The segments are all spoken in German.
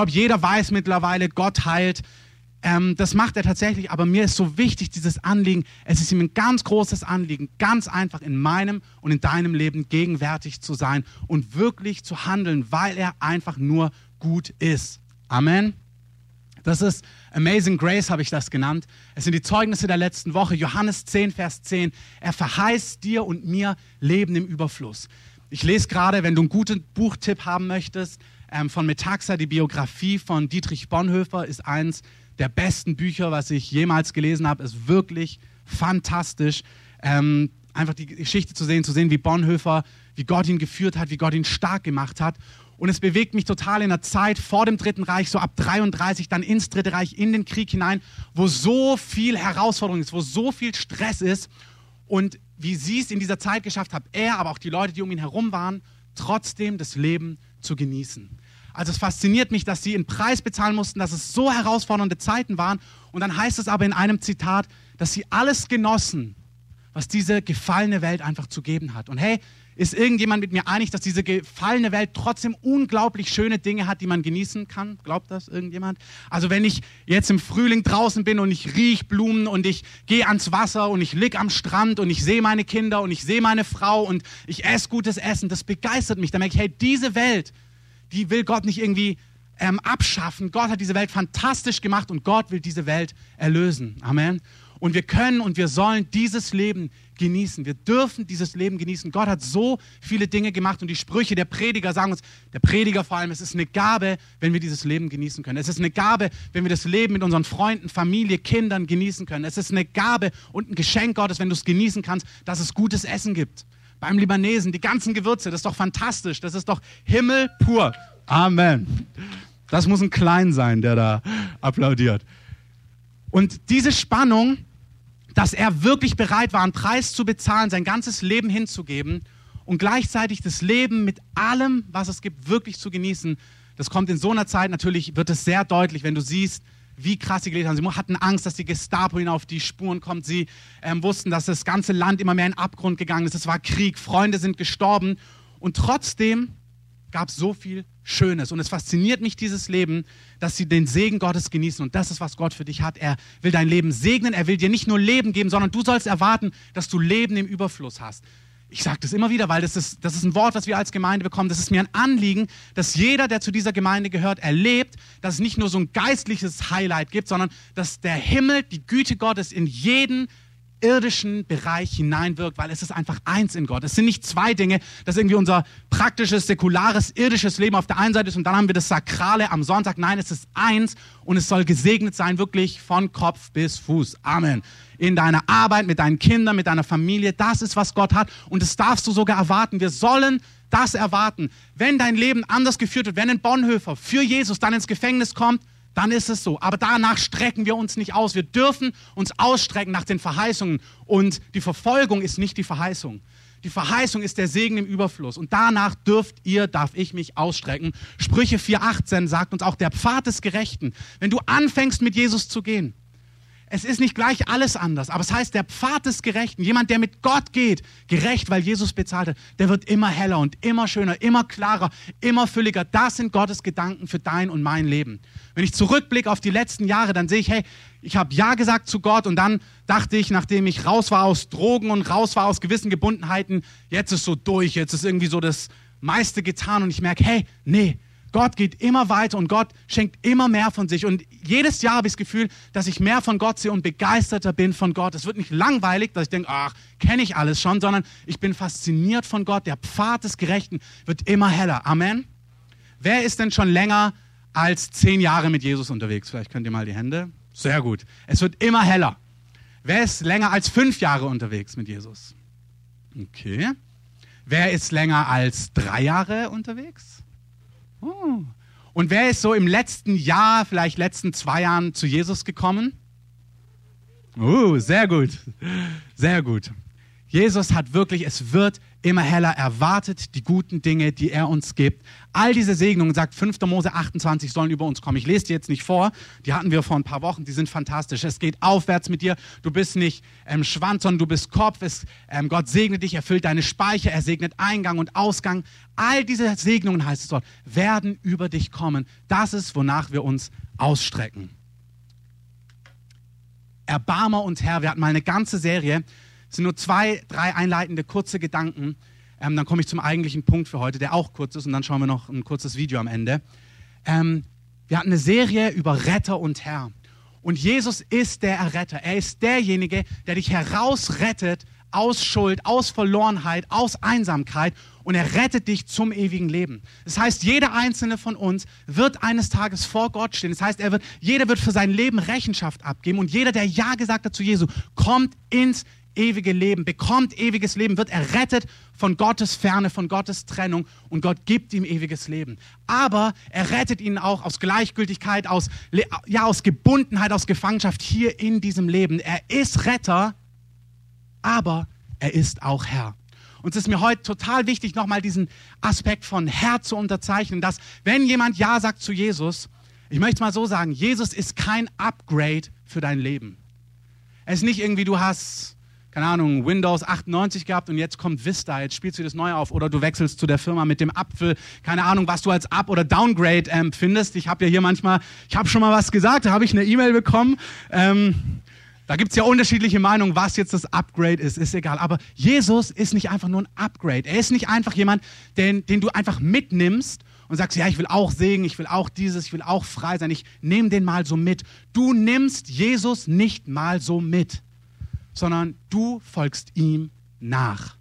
glaube, jeder weiß mittlerweile, Gott heilt. Ähm, das macht er tatsächlich, aber mir ist so wichtig, dieses Anliegen. Es ist ihm ein ganz großes Anliegen, ganz einfach in meinem und in deinem Leben gegenwärtig zu sein und wirklich zu handeln, weil er einfach nur gut ist. Amen. Das ist Amazing Grace, habe ich das genannt. Es sind die Zeugnisse der letzten Woche. Johannes 10, Vers 10. Er verheißt dir und mir Leben im Überfluss. Ich lese gerade, wenn du einen guten Buchtipp haben möchtest, ähm, von Metaxa, die Biografie von Dietrich Bonhoeffer ist eins der besten Bücher, was ich jemals gelesen habe. Ist wirklich fantastisch. Ähm, einfach die Geschichte zu sehen, zu sehen, wie Bonhoeffer, wie Gott ihn geführt hat, wie Gott ihn stark gemacht hat. Und es bewegt mich total in der Zeit vor dem Dritten Reich, so ab 33, dann ins Dritte Reich, in den Krieg hinein, wo so viel Herausforderung ist, wo so viel Stress ist. Und wie sie es in dieser Zeit geschafft haben, er, aber auch die Leute, die um ihn herum waren, trotzdem das Leben zu genießen. Also es fasziniert mich, dass sie einen Preis bezahlen mussten, dass es so herausfordernde Zeiten waren. Und dann heißt es aber in einem Zitat, dass sie alles genossen, was diese gefallene Welt einfach zu geben hat. Und hey, ist irgendjemand mit mir einig, dass diese gefallene Welt trotzdem unglaublich schöne Dinge hat, die man genießen kann? Glaubt das irgendjemand? Also wenn ich jetzt im Frühling draußen bin und ich riech Blumen und ich gehe ans Wasser und ich lieg am Strand und ich sehe meine Kinder und ich sehe meine Frau und ich esse gutes Essen, das begeistert mich. Dann merke ich, hey, diese Welt, die will Gott nicht irgendwie ähm, abschaffen. Gott hat diese Welt fantastisch gemacht und Gott will diese Welt erlösen. Amen. Und wir können und wir sollen dieses Leben genießen. Wir dürfen dieses Leben genießen. Gott hat so viele Dinge gemacht und die Sprüche der Prediger sagen uns, der Prediger vor allem, es ist eine Gabe, wenn wir dieses Leben genießen können. Es ist eine Gabe, wenn wir das Leben mit unseren Freunden, Familie, Kindern genießen können. Es ist eine Gabe und ein Geschenk Gottes, wenn du es genießen kannst, dass es gutes Essen gibt. Beim Libanesen, die ganzen Gewürze, das ist doch fantastisch. Das ist doch Himmel pur. Amen. Das muss ein Klein sein, der da applaudiert. Und diese Spannung, dass er wirklich bereit war, einen Preis zu bezahlen, sein ganzes Leben hinzugeben und gleichzeitig das Leben mit allem, was es gibt, wirklich zu genießen. Das kommt in so einer Zeit natürlich, wird es sehr deutlich, wenn du siehst, wie krass sie gelebt haben. Sie hatten Angst, dass die Gestapo ihnen auf die Spuren kommt. Sie ähm, wussten, dass das ganze Land immer mehr in Abgrund gegangen ist. Es war Krieg, Freunde sind gestorben. Und trotzdem gab es so viel Schönes. Und es fasziniert mich, dieses Leben, dass sie den Segen Gottes genießen. Und das ist, was Gott für dich hat. Er will dein Leben segnen. Er will dir nicht nur Leben geben, sondern du sollst erwarten, dass du Leben im Überfluss hast. Ich sage das immer wieder, weil das ist, das ist ein Wort, was wir als Gemeinde bekommen. Das ist mir ein Anliegen, dass jeder, der zu dieser Gemeinde gehört, erlebt, dass es nicht nur so ein geistliches Highlight gibt, sondern dass der Himmel, die Güte Gottes in jeden irdischen Bereich hineinwirkt, weil es ist einfach eins in Gott. Es sind nicht zwei Dinge, dass irgendwie unser praktisches, säkulares, irdisches Leben auf der einen Seite ist und dann haben wir das Sakrale am Sonntag. Nein, es ist eins und es soll gesegnet sein, wirklich von Kopf bis Fuß. Amen. In deiner Arbeit, mit deinen Kindern, mit deiner Familie, das ist, was Gott hat und das darfst du sogar erwarten. Wir sollen das erwarten. Wenn dein Leben anders geführt wird, wenn ein Bonhoeffer für Jesus dann ins Gefängnis kommt, dann ist es so. Aber danach strecken wir uns nicht aus. Wir dürfen uns ausstrecken nach den Verheißungen. Und die Verfolgung ist nicht die Verheißung. Die Verheißung ist der Segen im Überfluss. Und danach dürft ihr, darf ich mich ausstrecken. Sprüche 4,18 sagt uns auch der Pfad des Gerechten. Wenn du anfängst mit Jesus zu gehen, es ist nicht gleich alles anders, aber es heißt, der Pfad des Gerechten, jemand, der mit Gott geht, gerecht, weil Jesus bezahlt hat, der wird immer heller und immer schöner, immer klarer, immer fülliger. Das sind Gottes Gedanken für dein und mein Leben. Wenn ich zurückblicke auf die letzten Jahre, dann sehe ich, hey, ich habe Ja gesagt zu Gott und dann dachte ich, nachdem ich raus war aus Drogen und raus war aus gewissen Gebundenheiten, jetzt ist so durch, jetzt ist irgendwie so das meiste getan und ich merke, hey, nee, Gott geht immer weiter und Gott schenkt immer mehr von sich. Und jedes Jahr habe ich das Gefühl, dass ich mehr von Gott sehe und begeisterter bin von Gott. Es wird nicht langweilig, dass ich denke, ach, kenne ich alles schon, sondern ich bin fasziniert von Gott. Der Pfad des Gerechten wird immer heller. Amen. Wer ist denn schon länger als zehn Jahre mit Jesus unterwegs? Vielleicht könnt ihr mal die Hände. Sehr gut. Es wird immer heller. Wer ist länger als fünf Jahre unterwegs mit Jesus? Okay. Wer ist länger als drei Jahre unterwegs? Oh. Und wer ist so im letzten Jahr, vielleicht letzten zwei Jahren zu Jesus gekommen? Oh, sehr gut. Sehr gut. Jesus hat wirklich, es wird immer heller, erwartet die guten Dinge, die er uns gibt. All diese Segnungen, sagt 5. Mose 28, sollen über uns kommen. Ich lese die jetzt nicht vor, die hatten wir vor ein paar Wochen, die sind fantastisch. Es geht aufwärts mit dir, du bist nicht ähm, Schwanz, sondern du bist Kopf. Es, ähm, Gott segnet dich, erfüllt deine Speicher, er segnet Eingang und Ausgang. All diese Segnungen, heißt es dort, werden über dich kommen. Das ist, wonach wir uns ausstrecken. Erbarmer und Herr, wir hatten mal eine ganze Serie, es sind nur zwei, drei einleitende kurze Gedanken. Ähm, dann komme ich zum eigentlichen Punkt für heute, der auch kurz ist, und dann schauen wir noch ein kurzes Video am Ende. Ähm, wir hatten eine Serie über Retter und Herr. Und Jesus ist der Erretter. Er ist derjenige, der dich herausrettet aus Schuld, aus Verlorenheit, aus Einsamkeit und er rettet dich zum ewigen Leben. Das heißt, jeder einzelne von uns wird eines Tages vor Gott stehen. Das heißt, er wird, jeder wird für sein Leben Rechenschaft abgeben und jeder, der Ja gesagt hat zu Jesu, kommt ins ewige Leben, bekommt ewiges Leben, wird errettet von Gottes Ferne, von Gottes Trennung und Gott gibt ihm ewiges Leben. Aber er rettet ihn auch aus Gleichgültigkeit, aus, ja, aus Gebundenheit, aus Gefangenschaft hier in diesem Leben. Er ist Retter, aber er ist auch Herr. Und es ist mir heute total wichtig, nochmal diesen Aspekt von Herr zu unterzeichnen, dass wenn jemand Ja sagt zu Jesus, ich möchte es mal so sagen, Jesus ist kein Upgrade für dein Leben. Es ist nicht irgendwie, du hast keine Ahnung, Windows 98 gehabt und jetzt kommt Vista, jetzt spielst du das neu auf oder du wechselst zu der Firma mit dem Apfel, keine Ahnung, was du als Up- oder Downgrade ähm, findest. Ich habe ja hier manchmal, ich habe schon mal was gesagt, da habe ich eine E-Mail bekommen. Ähm, da gibt es ja unterschiedliche Meinungen, was jetzt das Upgrade ist, ist egal. Aber Jesus ist nicht einfach nur ein Upgrade. Er ist nicht einfach jemand, den, den du einfach mitnimmst und sagst, ja, ich will auch singen, ich will auch dieses, ich will auch frei sein. Ich nehme den mal so mit. Du nimmst Jesus nicht mal so mit sondern du folgst ihm nach.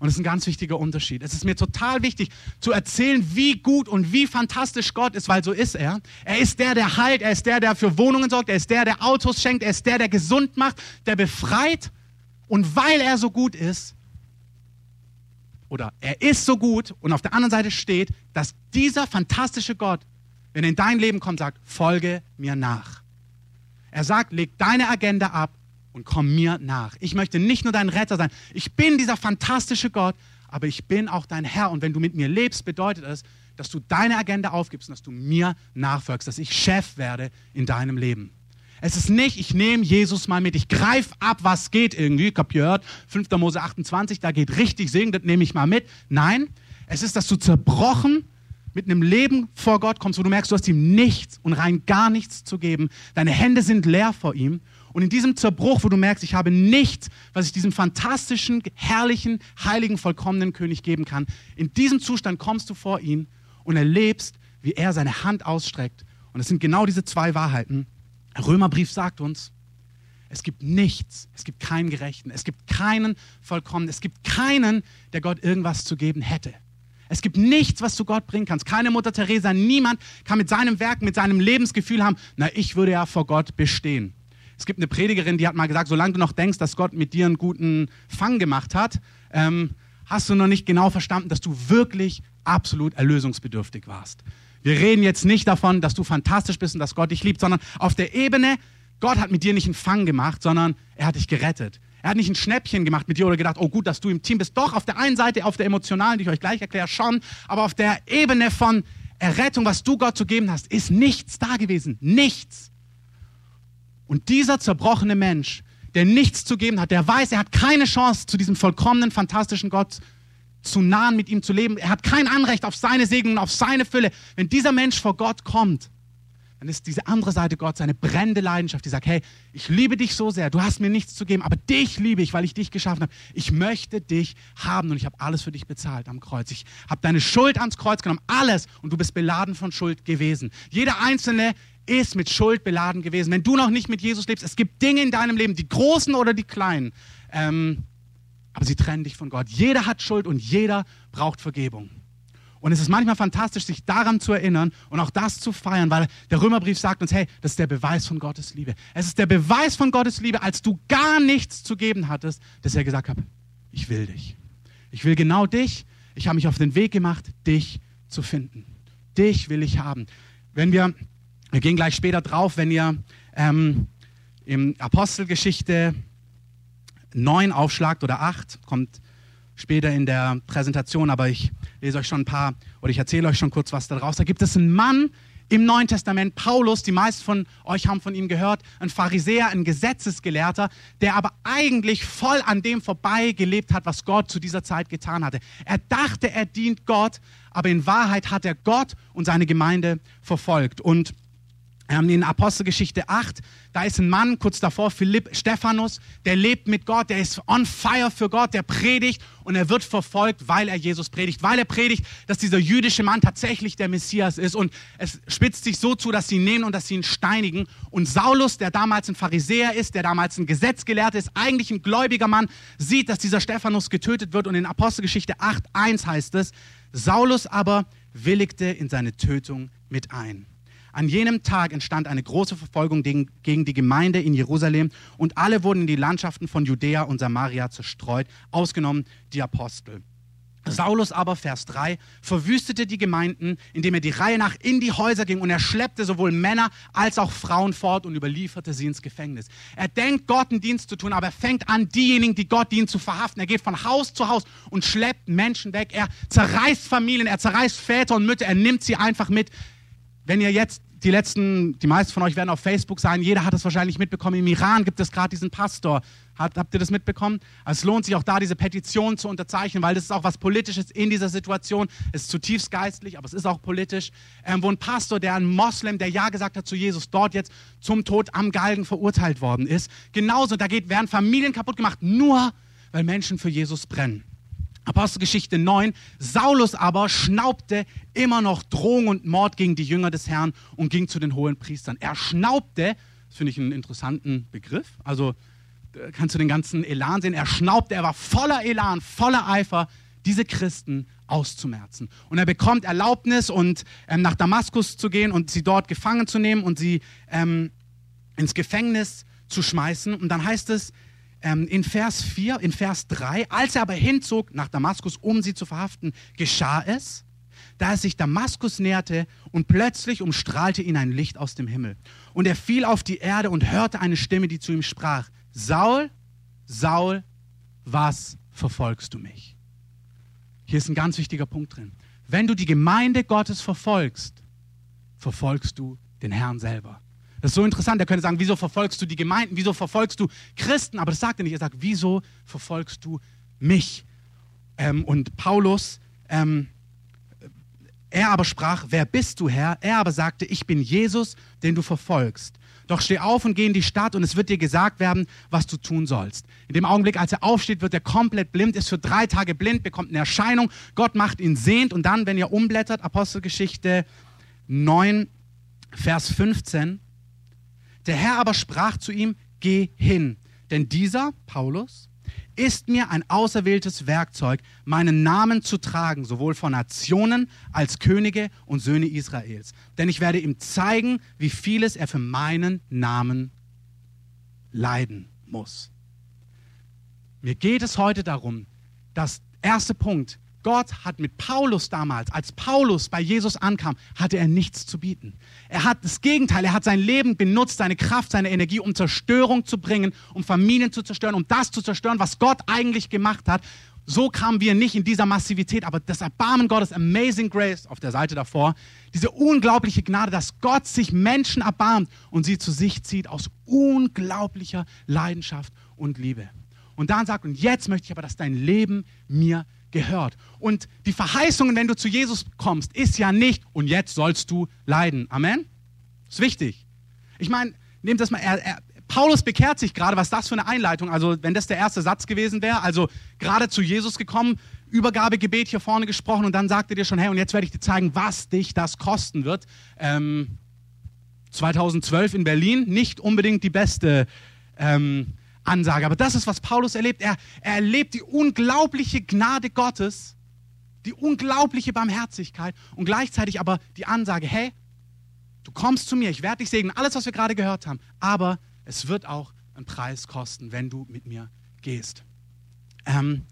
Und das ist ein ganz wichtiger Unterschied. Es ist mir total wichtig zu erzählen, wie gut und wie fantastisch Gott ist, weil so ist er. Er ist der, der heilt, er ist der, der für Wohnungen sorgt, er ist der, der Autos schenkt, er ist der, der gesund macht, der befreit. Und weil er so gut ist, oder er ist so gut und auf der anderen Seite steht, dass dieser fantastische Gott, wenn er in dein Leben kommt, sagt, folge mir nach. Er sagt, leg deine Agenda ab und komm mir nach. Ich möchte nicht nur dein Retter sein. Ich bin dieser fantastische Gott, aber ich bin auch dein Herr. Und wenn du mit mir lebst, bedeutet es, dass du deine Agenda aufgibst und dass du mir nachfolgst, dass ich Chef werde in deinem Leben. Es ist nicht, ich nehme Jesus mal mit, ich greife ab, was geht irgendwie. Ich habe gehört, 5. Mose 28, da geht richtig Segen, das nehme ich mal mit. Nein, es ist, dass du zerbrochen mit einem Leben vor Gott kommst, wo du merkst, du hast ihm nichts und rein gar nichts zu geben. Deine Hände sind leer vor ihm und in diesem Zerbruch, wo du merkst, ich habe nichts, was ich diesem fantastischen, herrlichen, heiligen, vollkommenen König geben kann, in diesem Zustand kommst du vor ihn und erlebst, wie er seine Hand ausstreckt. Und es sind genau diese zwei Wahrheiten. Der Römerbrief sagt uns, es gibt nichts, es gibt keinen Gerechten, es gibt keinen Vollkommenen, es gibt keinen, der Gott irgendwas zu geben hätte. Es gibt nichts, was du Gott bringen kannst. Keine Mutter Teresa, niemand kann mit seinem Werk, mit seinem Lebensgefühl haben, na, ich würde ja vor Gott bestehen. Es gibt eine Predigerin, die hat mal gesagt, solange du noch denkst, dass Gott mit dir einen guten Fang gemacht hat, ähm, hast du noch nicht genau verstanden, dass du wirklich absolut erlösungsbedürftig warst. Wir reden jetzt nicht davon, dass du fantastisch bist und dass Gott dich liebt, sondern auf der Ebene, Gott hat mit dir nicht einen Fang gemacht, sondern er hat dich gerettet. Er hat nicht ein Schnäppchen gemacht mit dir oder gedacht, oh gut, dass du im Team bist. Doch, auf der einen Seite, auf der emotionalen, die ich euch gleich erkläre, schon, aber auf der Ebene von Errettung, was du Gott zu geben hast, ist nichts da gewesen. Nichts. Und dieser zerbrochene Mensch, der nichts zu geben hat, der weiß, er hat keine Chance, zu diesem vollkommenen, fantastischen Gott zu nahen, mit ihm zu leben. Er hat kein Anrecht auf seine Segnung, auf seine Fülle. Wenn dieser Mensch vor Gott kommt, dann ist diese andere Seite Gott seine brennende Leidenschaft, die sagt, hey, ich liebe dich so sehr, du hast mir nichts zu geben, aber dich liebe ich, weil ich dich geschaffen habe. Ich möchte dich haben und ich habe alles für dich bezahlt am Kreuz. Ich habe deine Schuld ans Kreuz genommen, alles und du bist beladen von Schuld gewesen. Jeder einzelne ist mit Schuld beladen gewesen. Wenn du noch nicht mit Jesus lebst, es gibt Dinge in deinem Leben, die großen oder die kleinen, ähm, aber sie trennen dich von Gott. Jeder hat Schuld und jeder braucht Vergebung. Und es ist manchmal fantastisch, sich daran zu erinnern und auch das zu feiern, weil der Römerbrief sagt uns, hey, das ist der Beweis von Gottes Liebe. Es ist der Beweis von Gottes Liebe, als du gar nichts zu geben hattest, dass er gesagt hat, ich will dich. Ich will genau dich. Ich habe mich auf den Weg gemacht, dich zu finden. Dich will ich haben. Wenn wir wir gehen gleich später drauf, wenn ihr ähm, im Apostelgeschichte 9 aufschlagt oder 8, kommt später in der Präsentation, aber ich lese euch schon ein paar oder ich erzähle euch schon kurz was daraus. Da gibt es einen Mann im Neuen Testament, Paulus, die meisten von euch haben von ihm gehört, ein Pharisäer, ein Gesetzesgelehrter, der aber eigentlich voll an dem vorbei gelebt hat, was Gott zu dieser Zeit getan hatte. Er dachte, er dient Gott, aber in Wahrheit hat er Gott und seine Gemeinde verfolgt. Und in Apostelgeschichte 8, da ist ein Mann kurz davor, Philipp Stephanus, der lebt mit Gott, der ist on fire für Gott, der predigt und er wird verfolgt, weil er Jesus predigt, weil er predigt, dass dieser jüdische Mann tatsächlich der Messias ist und es spitzt sich so zu, dass sie ihn nehmen und dass sie ihn steinigen und Saulus, der damals ein Pharisäer ist, der damals ein Gesetzgelehrter ist, eigentlich ein gläubiger Mann, sieht, dass dieser Stephanus getötet wird und in Apostelgeschichte 8, 1 heißt es, Saulus aber willigte in seine Tötung mit ein. An jenem Tag entstand eine große Verfolgung gegen die Gemeinde in Jerusalem und alle wurden in die Landschaften von Judäa und Samaria zerstreut, ausgenommen die Apostel. Saulus aber, Vers 3, verwüstete die Gemeinden, indem er die Reihe nach in die Häuser ging und er schleppte sowohl Männer als auch Frauen fort und überlieferte sie ins Gefängnis. Er denkt, Gott einen Dienst zu tun, aber er fängt an, diejenigen, die Gott dienen, zu verhaften. Er geht von Haus zu Haus und schleppt Menschen weg. Er zerreißt Familien, er zerreißt Väter und Mütter, er nimmt sie einfach mit wenn ihr jetzt die letzten, die meisten von euch werden auf Facebook sein, jeder hat es wahrscheinlich mitbekommen. Im Iran gibt es gerade diesen Pastor. Hat, habt ihr das mitbekommen? Also es lohnt sich auch da, diese Petition zu unterzeichnen, weil das ist auch was Politisches in dieser Situation. Es ist zutiefst geistlich, aber es ist auch politisch. Ähm, wo ein Pastor, der ein Moslem, der Ja gesagt hat zu Jesus, dort jetzt zum Tod am Galgen verurteilt worden ist. Genauso, da geht, werden Familien kaputt gemacht, nur weil Menschen für Jesus brennen. Apostelgeschichte 9. Saulus aber schnaubte immer noch Drohung und Mord gegen die Jünger des Herrn und ging zu den hohen Priestern. Er schnaubte, das finde ich einen interessanten Begriff, also kannst du den ganzen Elan sehen, er schnaubte, er war voller Elan, voller Eifer, diese Christen auszumerzen. Und er bekommt Erlaubnis, und, ähm, nach Damaskus zu gehen und sie dort gefangen zu nehmen und sie ähm, ins Gefängnis zu schmeißen. Und dann heißt es, ähm, in Vers 4, in Vers 3, als er aber hinzog nach Damaskus, um sie zu verhaften, geschah es, da er sich Damaskus näherte und plötzlich umstrahlte ihn ein Licht aus dem Himmel. Und er fiel auf die Erde und hörte eine Stimme, die zu ihm sprach, Saul, Saul, was verfolgst du mich? Hier ist ein ganz wichtiger Punkt drin. Wenn du die Gemeinde Gottes verfolgst, verfolgst du den Herrn selber. Das ist so interessant. Er könnte sagen, wieso verfolgst du die Gemeinden? Wieso verfolgst du Christen? Aber das sagt er nicht. Er sagt, wieso verfolgst du mich? Ähm, und Paulus, ähm, er aber sprach, wer bist du, Herr? Er aber sagte, ich bin Jesus, den du verfolgst. Doch steh auf und geh in die Stadt und es wird dir gesagt werden, was du tun sollst. In dem Augenblick, als er aufsteht, wird er komplett blind, ist für drei Tage blind, bekommt eine Erscheinung. Gott macht ihn sehend und dann, wenn ihr umblättert, Apostelgeschichte 9, Vers 15, der Herr aber sprach zu ihm, geh hin, denn dieser, Paulus, ist mir ein auserwähltes Werkzeug, meinen Namen zu tragen, sowohl von Nationen als Könige und Söhne Israels. Denn ich werde ihm zeigen, wie vieles er für meinen Namen leiden muss. Mir geht es heute darum, dass erste Punkt, Gott hat mit Paulus damals, als Paulus bei Jesus ankam, hatte er nichts zu bieten. Er hat das Gegenteil, er hat sein Leben benutzt, seine Kraft, seine Energie, um Zerstörung zu bringen, um Familien zu zerstören, um das zu zerstören, was Gott eigentlich gemacht hat. So kamen wir nicht in dieser Massivität, aber das Erbarmen Gottes, Amazing Grace auf der Seite davor, diese unglaubliche Gnade, dass Gott sich Menschen erbarmt und sie zu sich zieht aus unglaublicher Leidenschaft und Liebe. Und dann sagt, und jetzt möchte ich aber, dass dein Leben mir gehört. Und die Verheißungen, wenn du zu Jesus kommst, ist ja nicht, und jetzt sollst du leiden. Amen? Ist wichtig. Ich meine, nehmt das mal, er, er, Paulus bekehrt sich gerade, was das für eine Einleitung? Also, wenn das der erste Satz gewesen wäre, also gerade zu Jesus gekommen, Übergabegebet hier vorne gesprochen und dann sagt er dir schon, hey, und jetzt werde ich dir zeigen, was dich das kosten wird. Ähm, 2012 in Berlin, nicht unbedingt die beste ähm, Ansage. Aber das ist, was Paulus erlebt. Er, er erlebt die unglaubliche Gnade Gottes, die unglaubliche Barmherzigkeit und gleichzeitig aber die Ansage, hey, du kommst zu mir, ich werde dich segnen, alles, was wir gerade gehört haben, aber es wird auch einen Preis kosten, wenn du mit mir gehst. Ähm,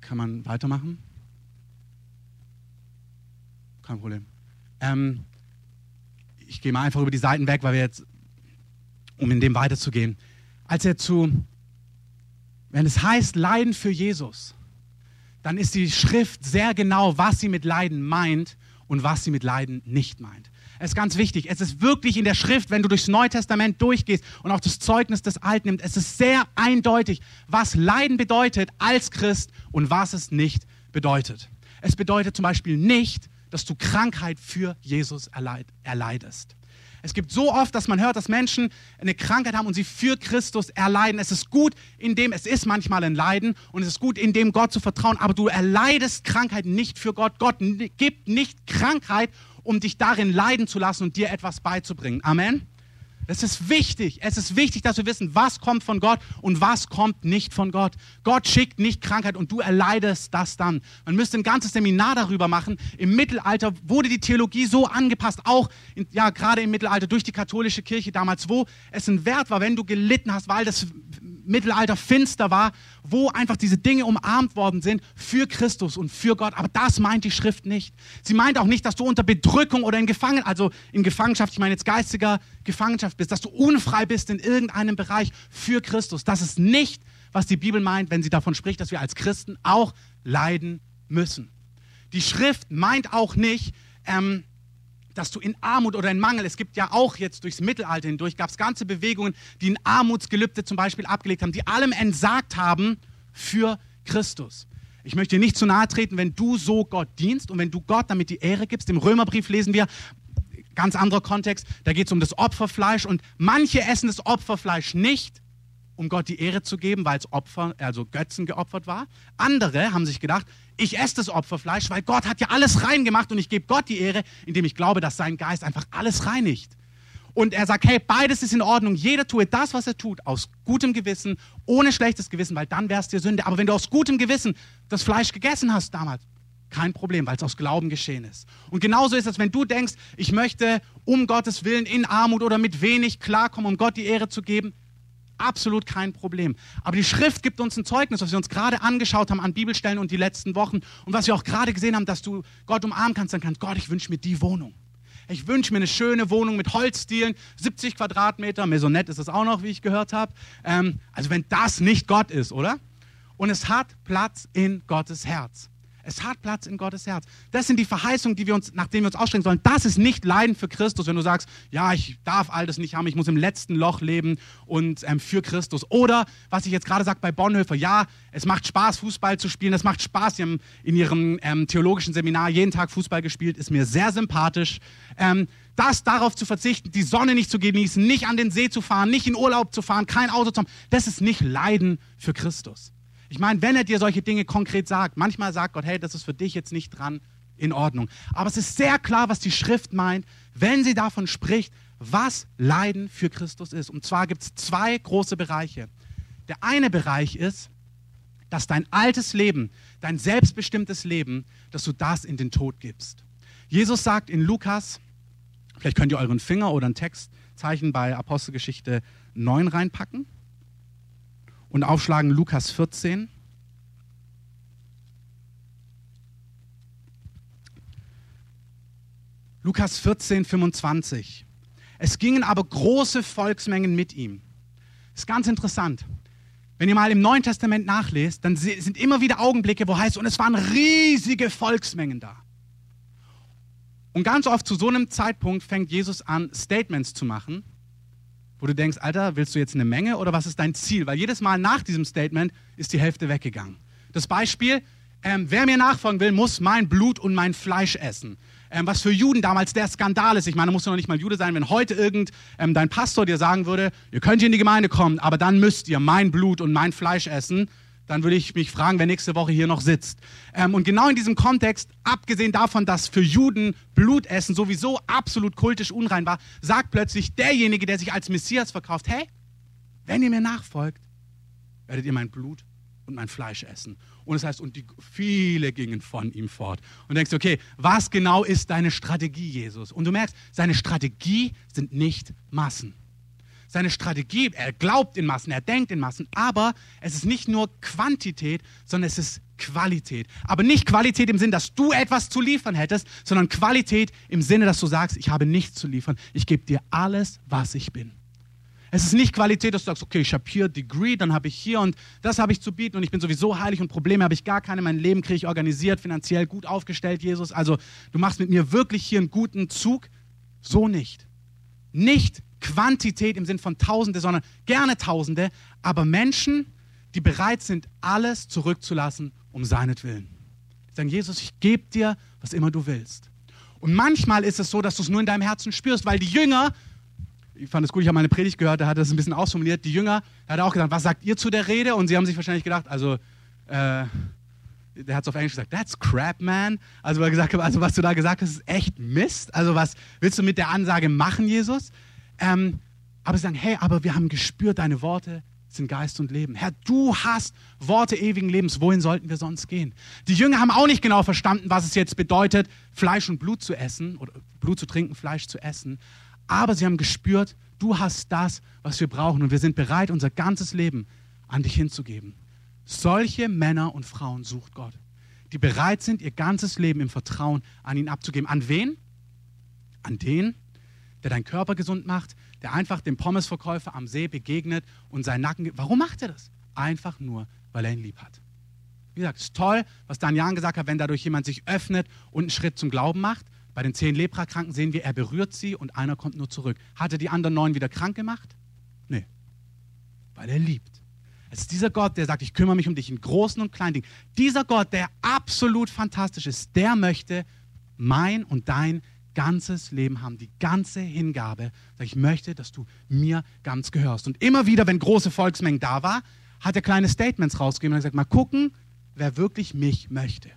kann man weitermachen? Kein Problem. Ähm, ich gehe mal einfach über die Seiten weg, weil wir jetzt, um in dem weiterzugehen. Als er zu wenn es heißt Leiden für Jesus, dann ist die Schrift sehr genau, was sie mit Leiden meint und was sie mit Leiden nicht meint. Es ist ganz wichtig. Es ist wirklich in der Schrift, wenn du durchs Neue Testament durchgehst und auch das Zeugnis des Alten nimmst, es ist sehr eindeutig, was Leiden bedeutet als Christ und was es nicht bedeutet. Es bedeutet zum Beispiel nicht, dass du Krankheit für Jesus erleidest. Es gibt so oft, dass man hört, dass Menschen eine Krankheit haben und sie für Christus erleiden. Es ist gut, indem es ist manchmal ein Leiden und es ist gut, in dem Gott zu vertrauen, aber du erleidest Krankheit nicht für Gott. Gott gibt nicht Krankheit, um dich darin leiden zu lassen und dir etwas beizubringen. Amen. Es ist wichtig, es ist wichtig, dass wir wissen, was kommt von Gott und was kommt nicht von Gott. Gott schickt nicht Krankheit und du erleidest das dann. Man müsste ein ganzes Seminar darüber machen. Im Mittelalter wurde die Theologie so angepasst, auch in, ja gerade im Mittelalter durch die katholische Kirche damals, wo es ein Wert war, wenn du gelitten hast, weil das Mittelalter finster war, wo einfach diese Dinge umarmt worden sind für Christus und für Gott. Aber das meint die Schrift nicht. Sie meint auch nicht, dass du unter Bedrückung oder in Gefangen, also in Gefangenschaft, ich meine jetzt geistiger Gefangenschaft bist, dass du unfrei bist in irgendeinem Bereich für Christus. Das ist nicht, was die Bibel meint, wenn sie davon spricht, dass wir als Christen auch leiden müssen. Die Schrift meint auch nicht, ähm, dass du in Armut oder in Mangel, es gibt ja auch jetzt durchs Mittelalter hindurch, gab es ganze Bewegungen, die ein Armutsgelübde zum Beispiel abgelegt haben, die allem entsagt haben für Christus. Ich möchte dir nicht zu nahe treten, wenn du so Gott dienst und wenn du Gott damit die Ehre gibst. Im Römerbrief lesen wir, ganz anderer Kontext, da geht es um das Opferfleisch und manche essen das Opferfleisch nicht, um Gott die Ehre zu geben, weil es Opfer, also Götzen geopfert war. Andere haben sich gedacht, ich esse das Opferfleisch, weil Gott hat ja alles rein gemacht und ich gebe Gott die Ehre, indem ich glaube, dass sein Geist einfach alles reinigt. Und er sagt, hey, beides ist in Ordnung. Jeder tue das, was er tut, aus gutem Gewissen, ohne schlechtes Gewissen, weil dann wäre es dir Sünde. Aber wenn du aus gutem Gewissen das Fleisch gegessen hast damals, kein Problem, weil es aus Glauben geschehen ist. Und genauso ist es, wenn du denkst, ich möchte um Gottes Willen in Armut oder mit wenig klarkommen, um Gott die Ehre zu geben, Absolut kein Problem. Aber die Schrift gibt uns ein Zeugnis, was wir uns gerade angeschaut haben an Bibelstellen und die letzten Wochen und was wir auch gerade gesehen haben, dass du Gott umarmen kannst, dann kannst Gott, ich wünsche mir die Wohnung. Ich wünsche mir eine schöne Wohnung mit Holzstielen, 70 Quadratmeter, Maisonette ist es auch noch, wie ich gehört habe. Ähm, also wenn das nicht Gott ist, oder? Und es hat Platz in Gottes Herz. Es hat Platz in Gottes Herz. Das sind die Verheißungen, die wir uns, nach denen wir uns ausstrecken sollen. Das ist nicht Leiden für Christus, wenn du sagst, ja, ich darf all das nicht haben, ich muss im letzten Loch leben und ähm, für Christus. Oder, was ich jetzt gerade sage bei Bonhoeffer, ja, es macht Spaß, Fußball zu spielen, es macht Spaß, sie haben in ihrem ähm, theologischen Seminar jeden Tag Fußball gespielt, ist mir sehr sympathisch. Ähm, das darauf zu verzichten, die Sonne nicht zu genießen, nicht an den See zu fahren, nicht in Urlaub zu fahren, kein Auto zu haben, das ist nicht Leiden für Christus. Ich meine, wenn er dir solche Dinge konkret sagt, manchmal sagt Gott, hey, das ist für dich jetzt nicht dran, in Ordnung. Aber es ist sehr klar, was die Schrift meint, wenn sie davon spricht, was Leiden für Christus ist. Und zwar gibt es zwei große Bereiche. Der eine Bereich ist, dass dein altes Leben, dein selbstbestimmtes Leben, dass du das in den Tod gibst. Jesus sagt in Lukas, vielleicht könnt ihr euren Finger oder ein Textzeichen bei Apostelgeschichte 9 reinpacken und aufschlagen Lukas 14. Lukas 14, 25. Es gingen aber große Volksmengen mit ihm. Das ist ganz interessant. Wenn ihr mal im Neuen Testament nachlest, dann sind immer wieder Augenblicke, wo heißt, und es waren riesige Volksmengen da. Und ganz oft zu so einem Zeitpunkt fängt Jesus an, Statements zu machen, wo du denkst, Alter, willst du jetzt eine Menge oder was ist dein Ziel? Weil jedes Mal nach diesem Statement ist die Hälfte weggegangen. Das Beispiel, ähm, wer mir nachfolgen will, muss mein Blut und mein Fleisch essen. Ähm, was für Juden damals der Skandal ist. Ich meine, da musst du noch nicht mal Jude sein, wenn heute irgend ähm, dein Pastor dir sagen würde, ihr könnt hier in die Gemeinde kommen, aber dann müsst ihr mein Blut und mein Fleisch essen dann würde ich mich fragen, wer nächste Woche hier noch sitzt. Ähm, und genau in diesem Kontext, abgesehen davon, dass für Juden Blutessen sowieso absolut kultisch unrein war, sagt plötzlich derjenige, der sich als Messias verkauft, hey, wenn ihr mir nachfolgt, werdet ihr mein Blut und mein Fleisch essen. Und das heißt, und die, viele gingen von ihm fort. Und denkst, okay, was genau ist deine Strategie, Jesus? Und du merkst, seine Strategie sind nicht Massen seine Strategie, er glaubt in Massen, er denkt in Massen, aber es ist nicht nur Quantität, sondern es ist Qualität. Aber nicht Qualität im Sinn, dass du etwas zu liefern hättest, sondern Qualität im Sinne, dass du sagst, ich habe nichts zu liefern, ich gebe dir alles, was ich bin. Es ist nicht Qualität, dass du sagst, okay, ich habe hier Degree, dann habe ich hier und das habe ich zu bieten und ich bin sowieso heilig und Probleme habe ich gar keine. Mein Leben kriege ich organisiert, finanziell gut aufgestellt, Jesus. Also du machst mit mir wirklich hier einen guten Zug. So nicht. Nicht Quantität im Sinn von Tausende, sondern gerne Tausende, aber Menschen, die bereit sind, alles zurückzulassen um seinetwillen. Sagen, Jesus, ich gebe dir, was immer du willst. Und manchmal ist es so, dass du es nur in deinem Herzen spürst, weil die Jünger, ich fand es gut, ich habe meine Predigt gehört, da hat er das ein bisschen ausformuliert, die Jünger, da hat er auch gesagt, was sagt ihr zu der Rede? Und sie haben sich wahrscheinlich gedacht, also, äh, der hat es auf Englisch gesagt, that's crap, man. Also, weil gesagt, also was du da gesagt hast, ist echt Mist. Also, was willst du mit der Ansage machen, Jesus? Ähm, aber sie sagen, hey, aber wir haben gespürt, deine Worte sind Geist und Leben. Herr, du hast Worte ewigen Lebens. Wohin sollten wir sonst gehen? Die Jünger haben auch nicht genau verstanden, was es jetzt bedeutet, Fleisch und Blut zu essen oder Blut zu trinken, Fleisch zu essen. Aber sie haben gespürt, du hast das, was wir brauchen und wir sind bereit, unser ganzes Leben an dich hinzugeben. Solche Männer und Frauen sucht Gott, die bereit sind, ihr ganzes Leben im Vertrauen an ihn abzugeben. An wen? An den, der deinen Körper gesund macht, der einfach dem Pommesverkäufer am See begegnet und seinen Nacken. Warum macht er das? Einfach nur, weil er ihn lieb hat. Wie gesagt, es ist toll, was Dan Jan gesagt hat, wenn dadurch jemand sich öffnet und einen Schritt zum Glauben macht. Bei den zehn Leprakranken sehen wir, er berührt sie und einer kommt nur zurück. Hat er die anderen neun wieder krank gemacht? Nee. Weil er liebt. Es ist dieser Gott, der sagt, ich kümmere mich um dich in großen und kleinen Dingen. Dieser Gott, der absolut fantastisch ist, der möchte mein und dein ganzes Leben haben, die ganze Hingabe. Ich möchte, dass du mir ganz gehörst. Und immer wieder, wenn große Volksmengen da war, hat er kleine Statements rausgegeben und gesagt, mal gucken, wer wirklich mich möchte.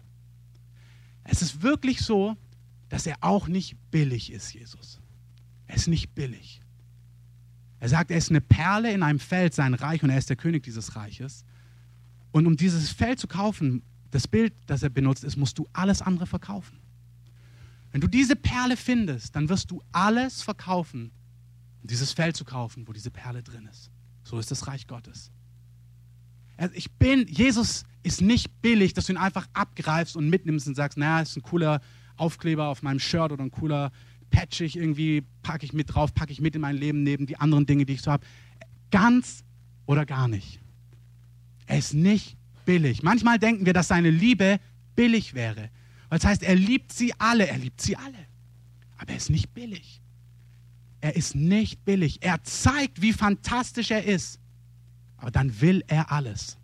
Es ist wirklich so, dass er auch nicht billig ist, Jesus. Er ist nicht billig. Er sagt, er ist eine Perle in einem Feld, sein Reich, und er ist der König dieses Reiches. Und um dieses Feld zu kaufen, das Bild, das er benutzt, ist, musst du alles andere verkaufen. Wenn du diese Perle findest, dann wirst du alles verkaufen, um dieses Feld zu kaufen, wo diese Perle drin ist. So ist das Reich Gottes. Ich bin, Jesus ist nicht billig, dass du ihn einfach abgreifst und mitnimmst und sagst, naja, ist ein cooler Aufkleber auf meinem Shirt oder ein cooler Patchig irgendwie, packe ich mit drauf, packe ich mit in mein Leben neben die anderen Dinge, die ich so habe. Ganz oder gar nicht. Er ist nicht billig. Manchmal denken wir, dass seine Liebe billig wäre. Es heißt, er liebt sie alle, er liebt sie alle. Aber er ist nicht billig. Er ist nicht billig. Er zeigt, wie fantastisch er ist. Aber dann will er alles.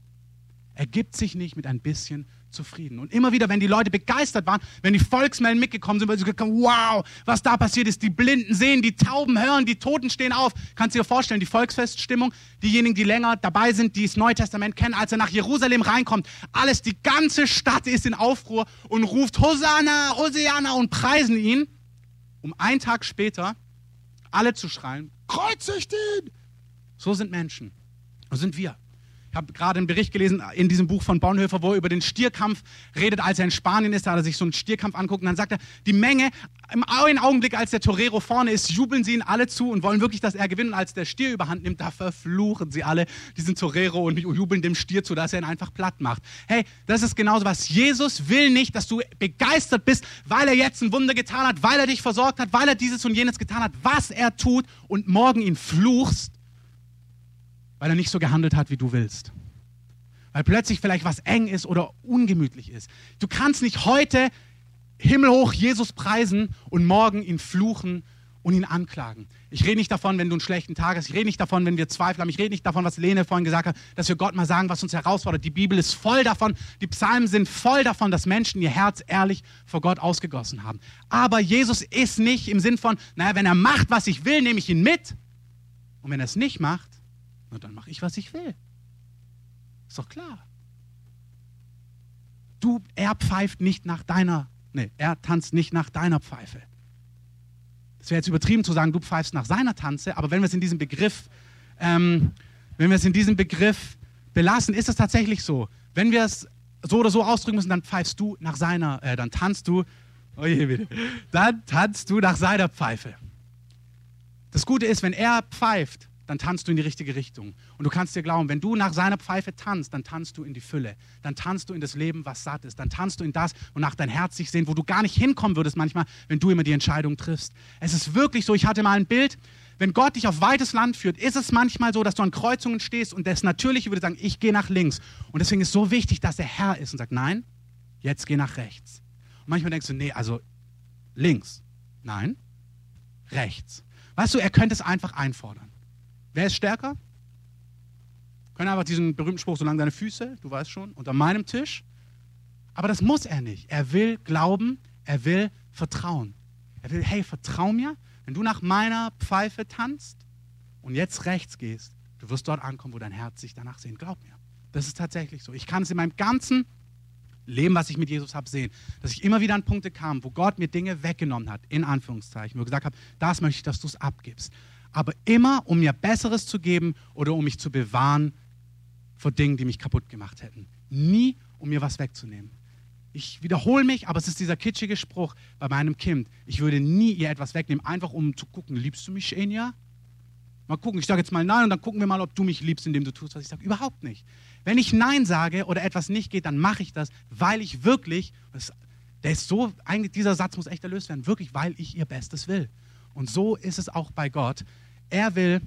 Er gibt sich nicht mit ein bisschen zufrieden. Und immer wieder, wenn die Leute begeistert waren, wenn die Volksmelden mitgekommen sind, weil sie gesagt haben, wow, was da passiert ist, die Blinden sehen, die Tauben hören, die Toten stehen auf. Kannst du dir vorstellen, die Volksfeststimmung, diejenigen, die länger dabei sind, die das Neue Testament kennen, als er nach Jerusalem reinkommt, alles, die ganze Stadt ist in Aufruhr und ruft Hosanna, Hosiana und preisen ihn, um einen Tag später alle zu schreien, kreuzigt ihn! So sind Menschen. So sind wir. Ich habe gerade einen Bericht gelesen in diesem Buch von Bonhoeffer, wo er über den Stierkampf redet, als er in Spanien ist. Da hat er sich so einen Stierkampf anguckt und dann sagt er, die Menge, im Augenblick, als der Torero vorne ist, jubeln sie ihn alle zu und wollen wirklich, dass er gewinnt. Und als der Stier überhand nimmt, da verfluchen sie alle diesen Torero und jubeln dem Stier zu, dass er ihn einfach platt macht. Hey, das ist genauso was. Jesus will nicht, dass du begeistert bist, weil er jetzt ein Wunder getan hat, weil er dich versorgt hat, weil er dieses und jenes getan hat, was er tut und morgen ihn fluchst weil er nicht so gehandelt hat, wie du willst. Weil plötzlich vielleicht was eng ist oder ungemütlich ist. Du kannst nicht heute himmelhoch Jesus preisen und morgen ihn fluchen und ihn anklagen. Ich rede nicht davon, wenn du einen schlechten Tag hast. Ich rede nicht davon, wenn wir Zweifel haben. Ich rede nicht davon, was Lene vorhin gesagt hat, dass wir Gott mal sagen, was uns herausfordert. Die Bibel ist voll davon, die Psalmen sind voll davon, dass Menschen ihr Herz ehrlich vor Gott ausgegossen haben. Aber Jesus ist nicht im Sinn von, naja, wenn er macht, was ich will, nehme ich ihn mit. Und wenn er es nicht macht, und dann mache ich, was ich will. Ist doch klar. Du, er pfeift nicht nach deiner, nee, er tanzt nicht nach deiner Pfeife. Es wäre jetzt übertrieben zu sagen, du pfeifst nach seiner Tanze, aber wenn wir es in diesem Begriff, ähm, wenn wir es in diesem Begriff belassen, ist es tatsächlich so. Wenn wir es so oder so ausdrücken müssen, dann pfeifst du nach seiner, äh, dann tanzt du, oh je, bitte, dann tanzt du nach seiner Pfeife. Das Gute ist, wenn er pfeift, dann tanzt du in die richtige Richtung. Und du kannst dir glauben, wenn du nach seiner Pfeife tanzt, dann tanzt du in die Fülle. Dann tanzt du in das Leben, was satt ist. Dann tanzt du in das, wonach dein Herz sich sehnt, wo du gar nicht hinkommen würdest manchmal, wenn du immer die Entscheidung triffst. Es ist wirklich so, ich hatte mal ein Bild, wenn Gott dich auf weites Land führt, ist es manchmal so, dass du an Kreuzungen stehst und das Natürliche würde sagen, ich gehe nach links. Und deswegen ist es so wichtig, dass der Herr ist und sagt, nein, jetzt geh nach rechts. Und manchmal denkst du, nee, also links. Nein, rechts. Weißt du, er könnte es einfach einfordern. Wer ist stärker? Können einfach diesen berühmten Spruch, solange deine Füße, du weißt schon, unter meinem Tisch. Aber das muss er nicht. Er will glauben, er will vertrauen. Er will, hey, vertrau mir, wenn du nach meiner Pfeife tanzt und jetzt rechts gehst, du wirst dort ankommen, wo dein Herz sich danach sehnt. Glaub mir. Das ist tatsächlich so. Ich kann es in meinem ganzen Leben, was ich mit Jesus habe, sehen, dass ich immer wieder an Punkte kam, wo Gott mir Dinge weggenommen hat, in Anführungszeichen, wo ich gesagt habe, das möchte ich, dass du es abgibst. Aber immer, um mir Besseres zu geben oder um mich zu bewahren vor Dingen, die mich kaputt gemacht hätten. Nie, um mir was wegzunehmen. Ich wiederhole mich, aber es ist dieser kitschige Spruch bei meinem Kind. Ich würde nie ihr etwas wegnehmen, einfach um zu gucken, liebst du mich, Enya? Mal gucken, ich sage jetzt mal nein und dann gucken wir mal, ob du mich liebst, indem du tust, was ich sage. Überhaupt nicht. Wenn ich nein sage oder etwas nicht geht, dann mache ich das, weil ich wirklich, das, der ist so, eigentlich dieser Satz muss echt erlöst werden, wirklich, weil ich ihr Bestes will. Und so ist es auch bei Gott. Er will,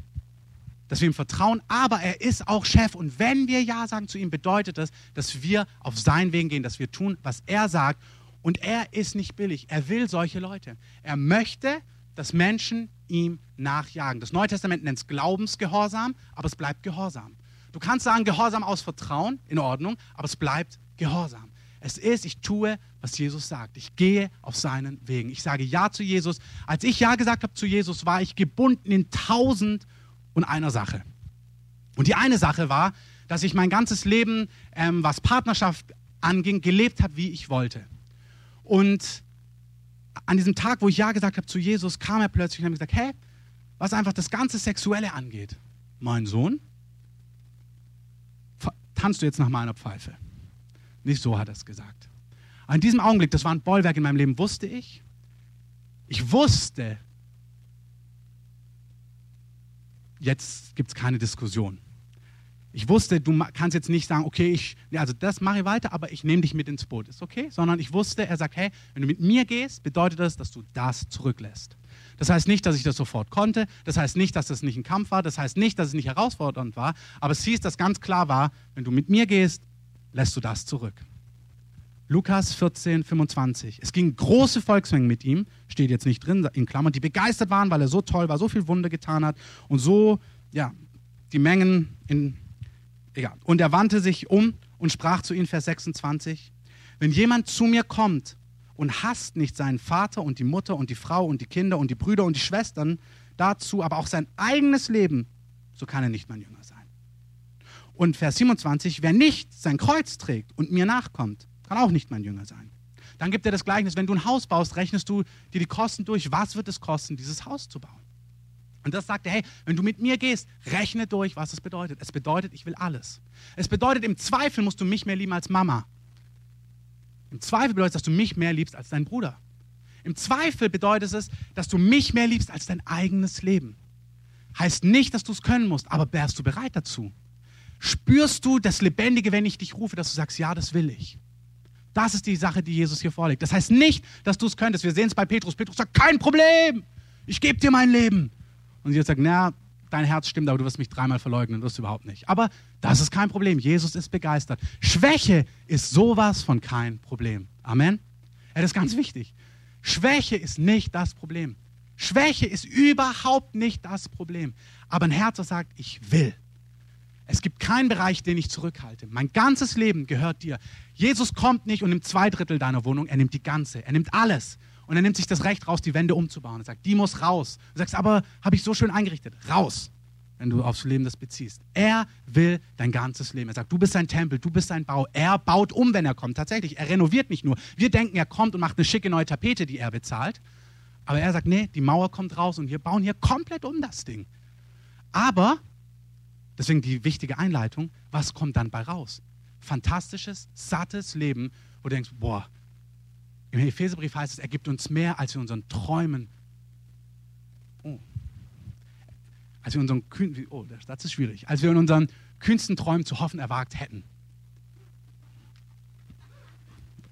dass wir ihm vertrauen, aber er ist auch Chef. Und wenn wir Ja sagen zu ihm, bedeutet das, dass wir auf seinen Weg gehen, dass wir tun, was er sagt. Und er ist nicht billig. Er will solche Leute. Er möchte, dass Menschen ihm nachjagen. Das Neue Testament nennt es Glaubensgehorsam, aber es bleibt Gehorsam. Du kannst sagen, Gehorsam aus Vertrauen, in Ordnung, aber es bleibt Gehorsam. Es ist, ich tue, was Jesus sagt. Ich gehe auf seinen Wegen. Ich sage Ja zu Jesus. Als ich Ja gesagt habe zu Jesus, war ich gebunden in tausend und einer Sache. Und die eine Sache war, dass ich mein ganzes Leben, ähm, was Partnerschaft anging, gelebt habe, wie ich wollte. Und an diesem Tag, wo ich Ja gesagt habe zu Jesus, kam er plötzlich und hat mir gesagt, hey, was einfach das ganze Sexuelle angeht, mein Sohn, tanzt du jetzt nach meiner Pfeife. Nicht so hat er es gesagt. Aber in diesem Augenblick, das war ein Bollwerk in meinem Leben, wusste ich, ich wusste, jetzt gibt es keine Diskussion. Ich wusste, du kannst jetzt nicht sagen, okay, ich, also das mache ich weiter, aber ich nehme dich mit ins Boot. Ist okay? Sondern ich wusste, er sagt, hey, wenn du mit mir gehst, bedeutet das, dass du das zurücklässt. Das heißt nicht, dass ich das sofort konnte. Das heißt nicht, dass das nicht ein Kampf war. Das heißt nicht, dass es nicht herausfordernd war. Aber es hieß, dass ganz klar war, wenn du mit mir gehst, lässt du das zurück. Lukas 14, 25. Es ging große Volksmengen mit ihm, steht jetzt nicht drin, in Klammern, die begeistert waren, weil er so toll war, so viel Wunder getan hat und so, ja, die Mengen in, egal. Und er wandte sich um und sprach zu ihnen, Vers 26, wenn jemand zu mir kommt und hasst nicht seinen Vater und die Mutter und die Frau und die Kinder und die Brüder und die Schwestern dazu, aber auch sein eigenes Leben, so kann er nicht mein Jünger sein. Und Vers 27, wer nicht sein Kreuz trägt und mir nachkommt, kann auch nicht mein Jünger sein. Dann gibt er das Gleichnis, wenn du ein Haus baust, rechnest du dir die Kosten durch, was wird es kosten, dieses Haus zu bauen. Und das sagt er, hey, wenn du mit mir gehst, rechne durch, was es bedeutet. Es bedeutet, ich will alles. Es bedeutet, im Zweifel musst du mich mehr lieben als Mama. Im Zweifel bedeutet es, dass du mich mehr liebst als dein Bruder. Im Zweifel bedeutet es, dass du mich mehr liebst als dein eigenes Leben. Heißt nicht, dass du es können musst, aber wärst du bereit dazu? Spürst du das Lebendige, wenn ich dich rufe, dass du sagst, ja, das will ich? Das ist die Sache, die Jesus hier vorlegt. Das heißt nicht, dass du es könntest. Wir sehen es bei Petrus. Petrus sagt, kein Problem, ich gebe dir mein Leben. Und Jesus sagt, na, dein Herz stimmt, aber du wirst mich dreimal verleugnen, das überhaupt nicht. Aber das ist kein Problem. Jesus ist begeistert. Schwäche ist sowas von kein Problem. Amen. Ja, das ist ganz wichtig. Schwäche ist nicht das Problem. Schwäche ist überhaupt nicht das Problem. Aber ein Herz, das sagt, ich will. Es gibt keinen Bereich, den ich zurückhalte. Mein ganzes Leben gehört dir. Jesus kommt nicht und nimmt zwei Drittel deiner Wohnung, er nimmt die ganze. Er nimmt alles. Und er nimmt sich das Recht raus, die Wände umzubauen. Er sagt, die muss raus. Du sagst, aber habe ich so schön eingerichtet. Raus, wenn du aufs Leben das beziehst. Er will dein ganzes Leben. Er sagt, du bist sein Tempel, du bist sein Bau. Er baut um, wenn er kommt. Tatsächlich, er renoviert nicht nur. Wir denken, er kommt und macht eine schicke neue Tapete, die er bezahlt. Aber er sagt, nee, die Mauer kommt raus und wir bauen hier komplett um das Ding. Aber, deswegen die wichtige Einleitung, was kommt dann bei raus? Fantastisches, sattes Leben, wo du denkst, boah, im Epheserbrief heißt es, er gibt uns mehr, als wir unseren Träumen. Oh. Als wir unseren kühn, oh, das ist schwierig. Als wir in unseren kühnsten Träumen zu hoffen erwagt hätten.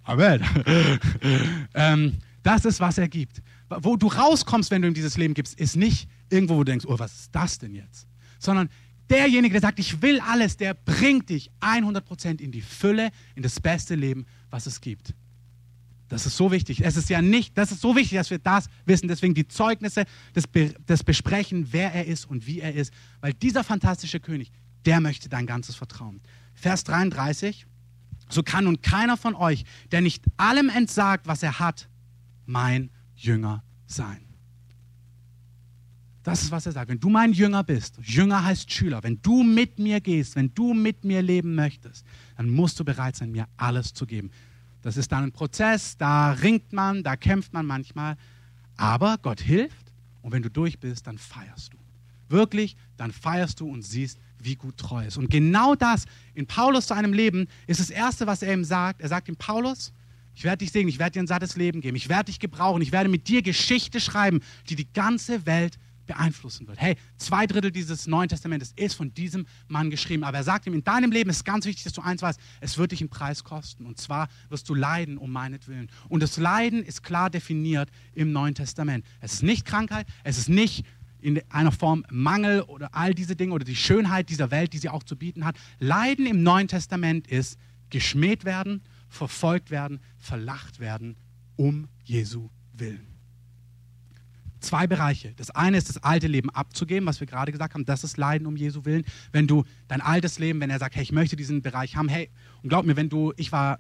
Amen. ähm, das ist, was er gibt. wo du rauskommst, wenn du ihm dieses Leben gibst, ist nicht irgendwo, wo du denkst, oh, was ist das denn jetzt? Sondern derjenige, der sagt, ich will alles, der bringt dich 100% in die Fülle, in das beste Leben, was es gibt. Das ist so wichtig. Es ist ja nicht, das ist so wichtig, dass wir das wissen. Deswegen die Zeugnisse, das, Be das Besprechen, wer er ist und wie er ist. Weil dieser fantastische König, der möchte dein ganzes Vertrauen. Vers 33. So kann nun keiner von euch, der nicht allem entsagt, was er hat, mein Jünger sein. Das ist, was er sagt. Wenn du mein Jünger bist, Jünger heißt Schüler, wenn du mit mir gehst, wenn du mit mir leben möchtest, dann musst du bereit sein, mir alles zu geben. Das ist dann ein Prozess, da ringt man, da kämpft man manchmal, aber Gott hilft und wenn du durch bist, dann feierst du. Wirklich, dann feierst du und siehst, wie gut treu ist. Und genau das in Paulus zu einem Leben ist das Erste, was er ihm sagt. Er sagt ihm, Paulus, ich werde dich segnen, ich werde dir ein sattes Leben geben, ich werde dich gebrauchen, ich werde mit dir Geschichte schreiben, die die ganze Welt beeinflussen wird. Hey, zwei Drittel dieses Neuen Testamentes ist von diesem Mann geschrieben. Aber er sagt ihm, in deinem Leben ist ganz wichtig, dass du eins weißt, es wird dich einen Preis kosten. Und zwar wirst du leiden um meinetwillen. Und das Leiden ist klar definiert im Neuen Testament. Es ist nicht Krankheit, es ist nicht in einer Form Mangel oder all diese Dinge oder die Schönheit dieser Welt, die sie auch zu bieten hat. Leiden im Neuen Testament ist geschmäht werden, verfolgt werden, verlacht werden um Jesu Willen zwei Bereiche. Das eine ist das alte Leben abzugeben, was wir gerade gesagt haben, das ist Leiden um Jesu Willen. Wenn du dein altes Leben, wenn er sagt, hey, ich möchte diesen Bereich haben, hey, und glaub mir, wenn du, ich war,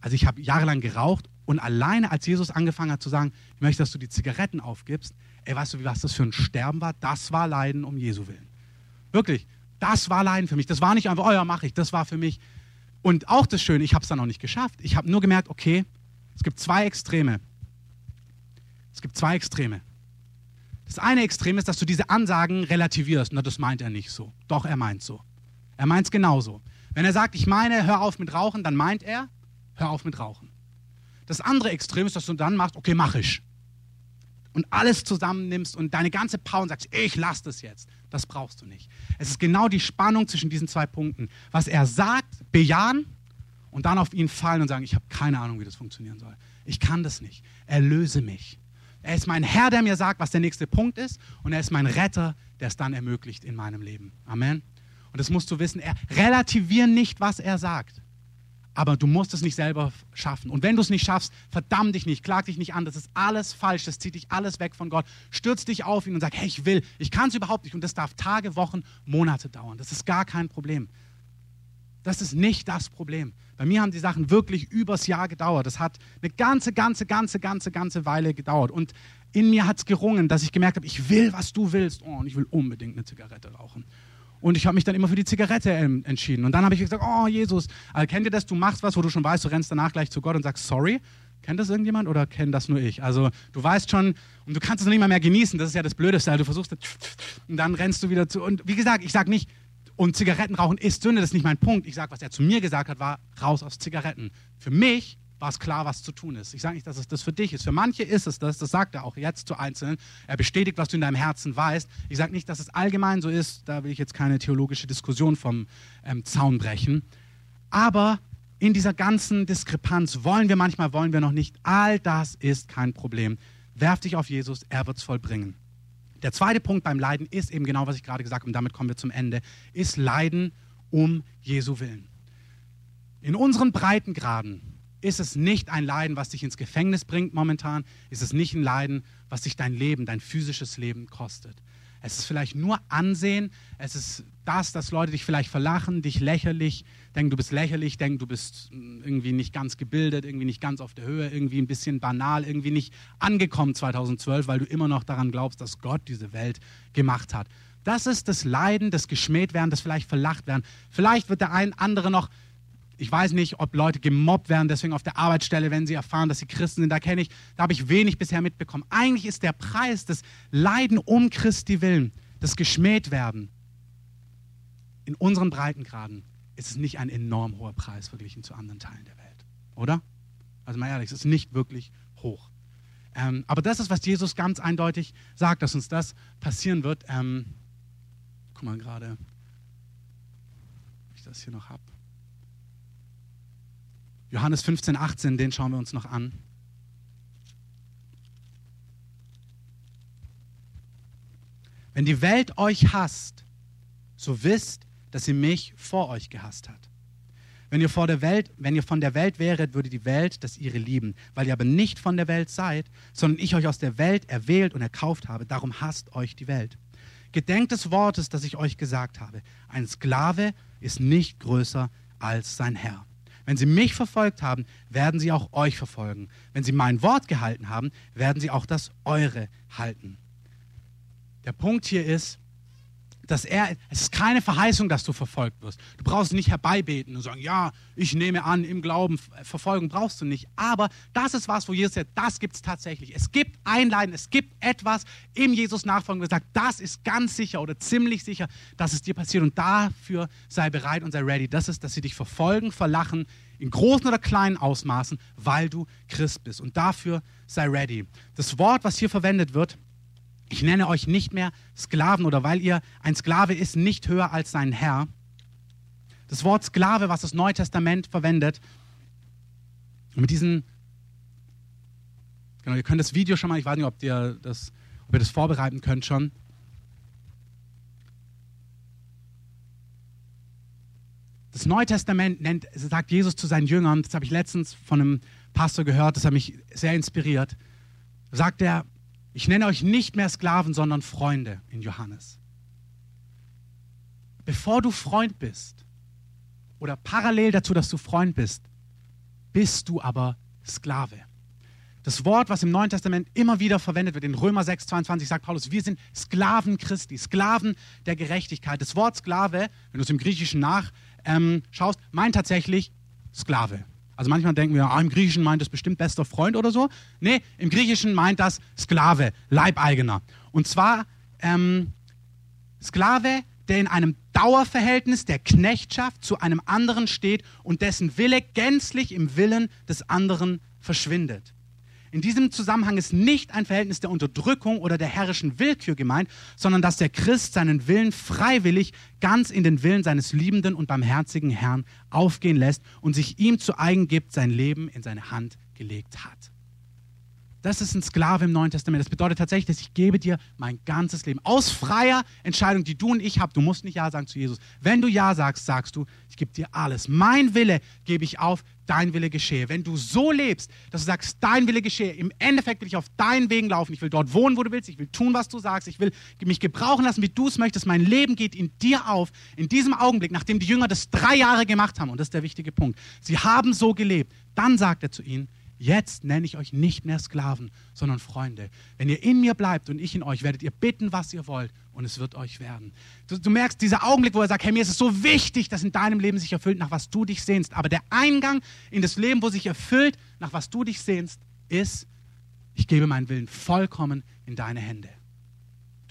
also ich habe jahrelang geraucht und alleine als Jesus angefangen hat zu sagen, ich möchte, dass du die Zigaretten aufgibst, ey, weißt du, was das für ein Sterben war? Das war Leiden um Jesu Willen. Wirklich, das war Leiden für mich. Das war nicht einfach, oh ja, mache ich, das war für mich. Und auch das Schöne, ich habe es dann noch nicht geschafft. Ich habe nur gemerkt, okay, es gibt zwei Extreme. Es gibt zwei Extreme. Das eine Extrem ist, dass du diese Ansagen relativierst. Na, das meint er nicht so. Doch, er meint so. Er meint es genauso. Wenn er sagt, ich meine, hör auf mit Rauchen, dann meint er, hör auf mit Rauchen. Das andere Extrem ist, dass du dann machst, okay, mach ich. Und alles zusammennimmst und deine ganze Power und sagst, ich lass das jetzt. Das brauchst du nicht. Es ist genau die Spannung zwischen diesen zwei Punkten. Was er sagt, bejahen und dann auf ihn fallen und sagen, ich habe keine Ahnung, wie das funktionieren soll. Ich kann das nicht. Erlöse mich. Er ist mein Herr, der mir sagt, was der nächste Punkt ist. Und er ist mein Retter, der es dann ermöglicht in meinem Leben. Amen. Und das musst du wissen. Er relativiert nicht, was er sagt. Aber du musst es nicht selber schaffen. Und wenn du es nicht schaffst, verdamm dich nicht, klag dich nicht an. Das ist alles falsch. Das zieht dich alles weg von Gott. Stürz dich auf ihn und sag, hey, ich will. Ich kann es überhaupt nicht. Und das darf Tage, Wochen, Monate dauern. Das ist gar kein Problem. Das ist nicht das Problem. Bei mir haben die Sachen wirklich übers Jahr gedauert. Das hat eine ganze, ganze, ganze, ganze, ganze Weile gedauert. Und in mir hat es gerungen, dass ich gemerkt habe, ich will, was du willst. Oh, und ich will unbedingt eine Zigarette rauchen. Und ich habe mich dann immer für die Zigarette entschieden. Und dann habe ich gesagt, oh Jesus, also, kennt ihr das? Du machst was, wo du schon weißt, du rennst danach gleich zu Gott und sagst, sorry. Kennt das irgendjemand oder kennt das nur ich? Also du weißt schon und du kannst es nicht mal mehr genießen. Das ist ja das Blödeste. Also, du versuchst und dann rennst du wieder zu. Und wie gesagt, ich sage nicht, und Zigaretten rauchen ist Sünde, das ist nicht mein Punkt. Ich sage, was er zu mir gesagt hat, war raus aus Zigaretten. Für mich war es klar, was zu tun ist. Ich sage nicht, dass es das für dich ist. Für manche ist es das, das sagt er auch jetzt zu Einzelnen. Er bestätigt, was du in deinem Herzen weißt. Ich sage nicht, dass es allgemein so ist, da will ich jetzt keine theologische Diskussion vom ähm, Zaun brechen. Aber in dieser ganzen Diskrepanz wollen wir manchmal, wollen wir noch nicht. All das ist kein Problem. Werf dich auf Jesus, er wird es vollbringen. Der zweite Punkt beim Leiden ist eben genau, was ich gerade gesagt habe, und damit kommen wir zum Ende, ist Leiden um Jesu Willen. In unseren Breitengraden ist es nicht ein Leiden, was dich ins Gefängnis bringt momentan, ist es nicht ein Leiden, was dich dein Leben, dein physisches Leben kostet. Es ist vielleicht nur Ansehen. Es ist das, dass Leute dich vielleicht verlachen, dich lächerlich, denken, du bist lächerlich, denken, du bist hm, irgendwie nicht ganz gebildet, irgendwie nicht ganz auf der Höhe, irgendwie ein bisschen banal, irgendwie nicht angekommen 2012, weil du immer noch daran glaubst, dass Gott diese Welt gemacht hat. Das ist das Leiden, das geschmäht werden, das vielleicht verlacht werden. Vielleicht wird der ein andere noch ich weiß nicht, ob Leute gemobbt werden, deswegen auf der Arbeitsstelle, wenn sie erfahren, dass sie Christen sind, da kenne ich, da habe ich wenig bisher mitbekommen. Eigentlich ist der Preis des Leiden um Christi willen, das geschmäht werden, in unseren Breitengraden ist es nicht ein enorm hoher Preis verglichen zu anderen Teilen der Welt, oder? Also mal ehrlich, es ist nicht wirklich hoch. Ähm, aber das ist, was Jesus ganz eindeutig sagt, dass uns das passieren wird. Ähm, guck mal gerade, ob ich das hier noch habe. Johannes 15, 18, den schauen wir uns noch an. Wenn die Welt euch hasst, so wisst, dass sie mich vor euch gehasst hat. Wenn ihr, vor der Welt, wenn ihr von der Welt wäret, würde die Welt das ihre lieben. Weil ihr aber nicht von der Welt seid, sondern ich euch aus der Welt erwählt und erkauft habe, darum hasst euch die Welt. Gedenkt des Wortes, das ich euch gesagt habe. Ein Sklave ist nicht größer als sein Herr. Wenn sie mich verfolgt haben, werden sie auch euch verfolgen. Wenn sie mein Wort gehalten haben, werden sie auch das eure halten. Der Punkt hier ist, dass er, es ist keine Verheißung, dass du verfolgt wirst. Du brauchst nicht herbeibeten und sagen, ja, ich nehme an, im Glauben, Verfolgung brauchst du nicht. Aber das ist was, wo Jesus sagt, das gibt es tatsächlich. Es gibt Einleiden, es gibt etwas im Jesus Nachfolgen, wo sagt, das ist ganz sicher oder ziemlich sicher, dass es dir passiert. Und dafür sei bereit und sei ready. Das ist, dass sie dich verfolgen, verlachen, in großen oder kleinen Ausmaßen, weil du Christ bist. Und dafür sei ready. Das Wort, was hier verwendet wird, ich nenne euch nicht mehr Sklaven oder weil ihr ein Sklave ist nicht höher als sein Herr. Das Wort Sklave, was das Neue Testament verwendet, mit diesen, genau, ihr könnt das Video schon mal, ich weiß nicht, ob ihr das, ob ihr das vorbereiten könnt schon. Das Neue Testament nennt, sagt Jesus zu seinen Jüngern, das habe ich letztens von einem Pastor gehört, das hat mich sehr inspiriert, sagt er, ich nenne euch nicht mehr Sklaven, sondern Freunde in Johannes. Bevor du Freund bist oder parallel dazu, dass du Freund bist, bist du aber Sklave. Das Wort, was im Neuen Testament immer wieder verwendet wird, in Römer 6, 22 sagt Paulus, wir sind Sklaven Christi, Sklaven der Gerechtigkeit. Das Wort Sklave, wenn du es im Griechischen nachschaust, ähm, meint tatsächlich Sklave. Also manchmal denken wir, ah, im Griechischen meint es bestimmt bester Freund oder so. Nee, im Griechischen meint das Sklave, Leibeigener. Und zwar ähm, Sklave, der in einem Dauerverhältnis der Knechtschaft zu einem anderen steht und dessen Wille gänzlich im Willen des anderen verschwindet. In diesem Zusammenhang ist nicht ein Verhältnis der Unterdrückung oder der herrischen Willkür gemeint, sondern dass der Christ seinen Willen freiwillig ganz in den Willen seines liebenden und barmherzigen Herrn aufgehen lässt und sich ihm zu eigen gibt, sein Leben in seine Hand gelegt hat. Das ist ein Sklave im Neuen Testament. Das bedeutet tatsächlich, dass ich gebe dir mein ganzes Leben. Aus freier Entscheidung, die du und ich haben. Du musst nicht Ja sagen zu Jesus. Wenn du Ja sagst, sagst du, ich gebe dir alles. Mein Wille gebe ich auf, dein Wille geschehe. Wenn du so lebst, dass du sagst, dein Wille geschehe, im Endeffekt will ich auf deinen Wegen laufen. Ich will dort wohnen, wo du willst. Ich will tun, was du sagst. Ich will mich gebrauchen lassen, wie du es möchtest. Mein Leben geht in dir auf. In diesem Augenblick, nachdem die Jünger das drei Jahre gemacht haben, und das ist der wichtige Punkt, sie haben so gelebt, dann sagt er zu ihnen, Jetzt nenne ich euch nicht mehr Sklaven, sondern Freunde. Wenn ihr in mir bleibt und ich in euch, werdet ihr bitten, was ihr wollt und es wird euch werden. Du, du, merkst dieser Augenblick, wo er sagt, hey, mir ist es so wichtig, dass in deinem Leben sich erfüllt, nach was du dich sehnst. Aber der Eingang in das Leben, wo sich erfüllt, nach was du dich sehnst, ist, ich gebe meinen Willen vollkommen in deine Hände.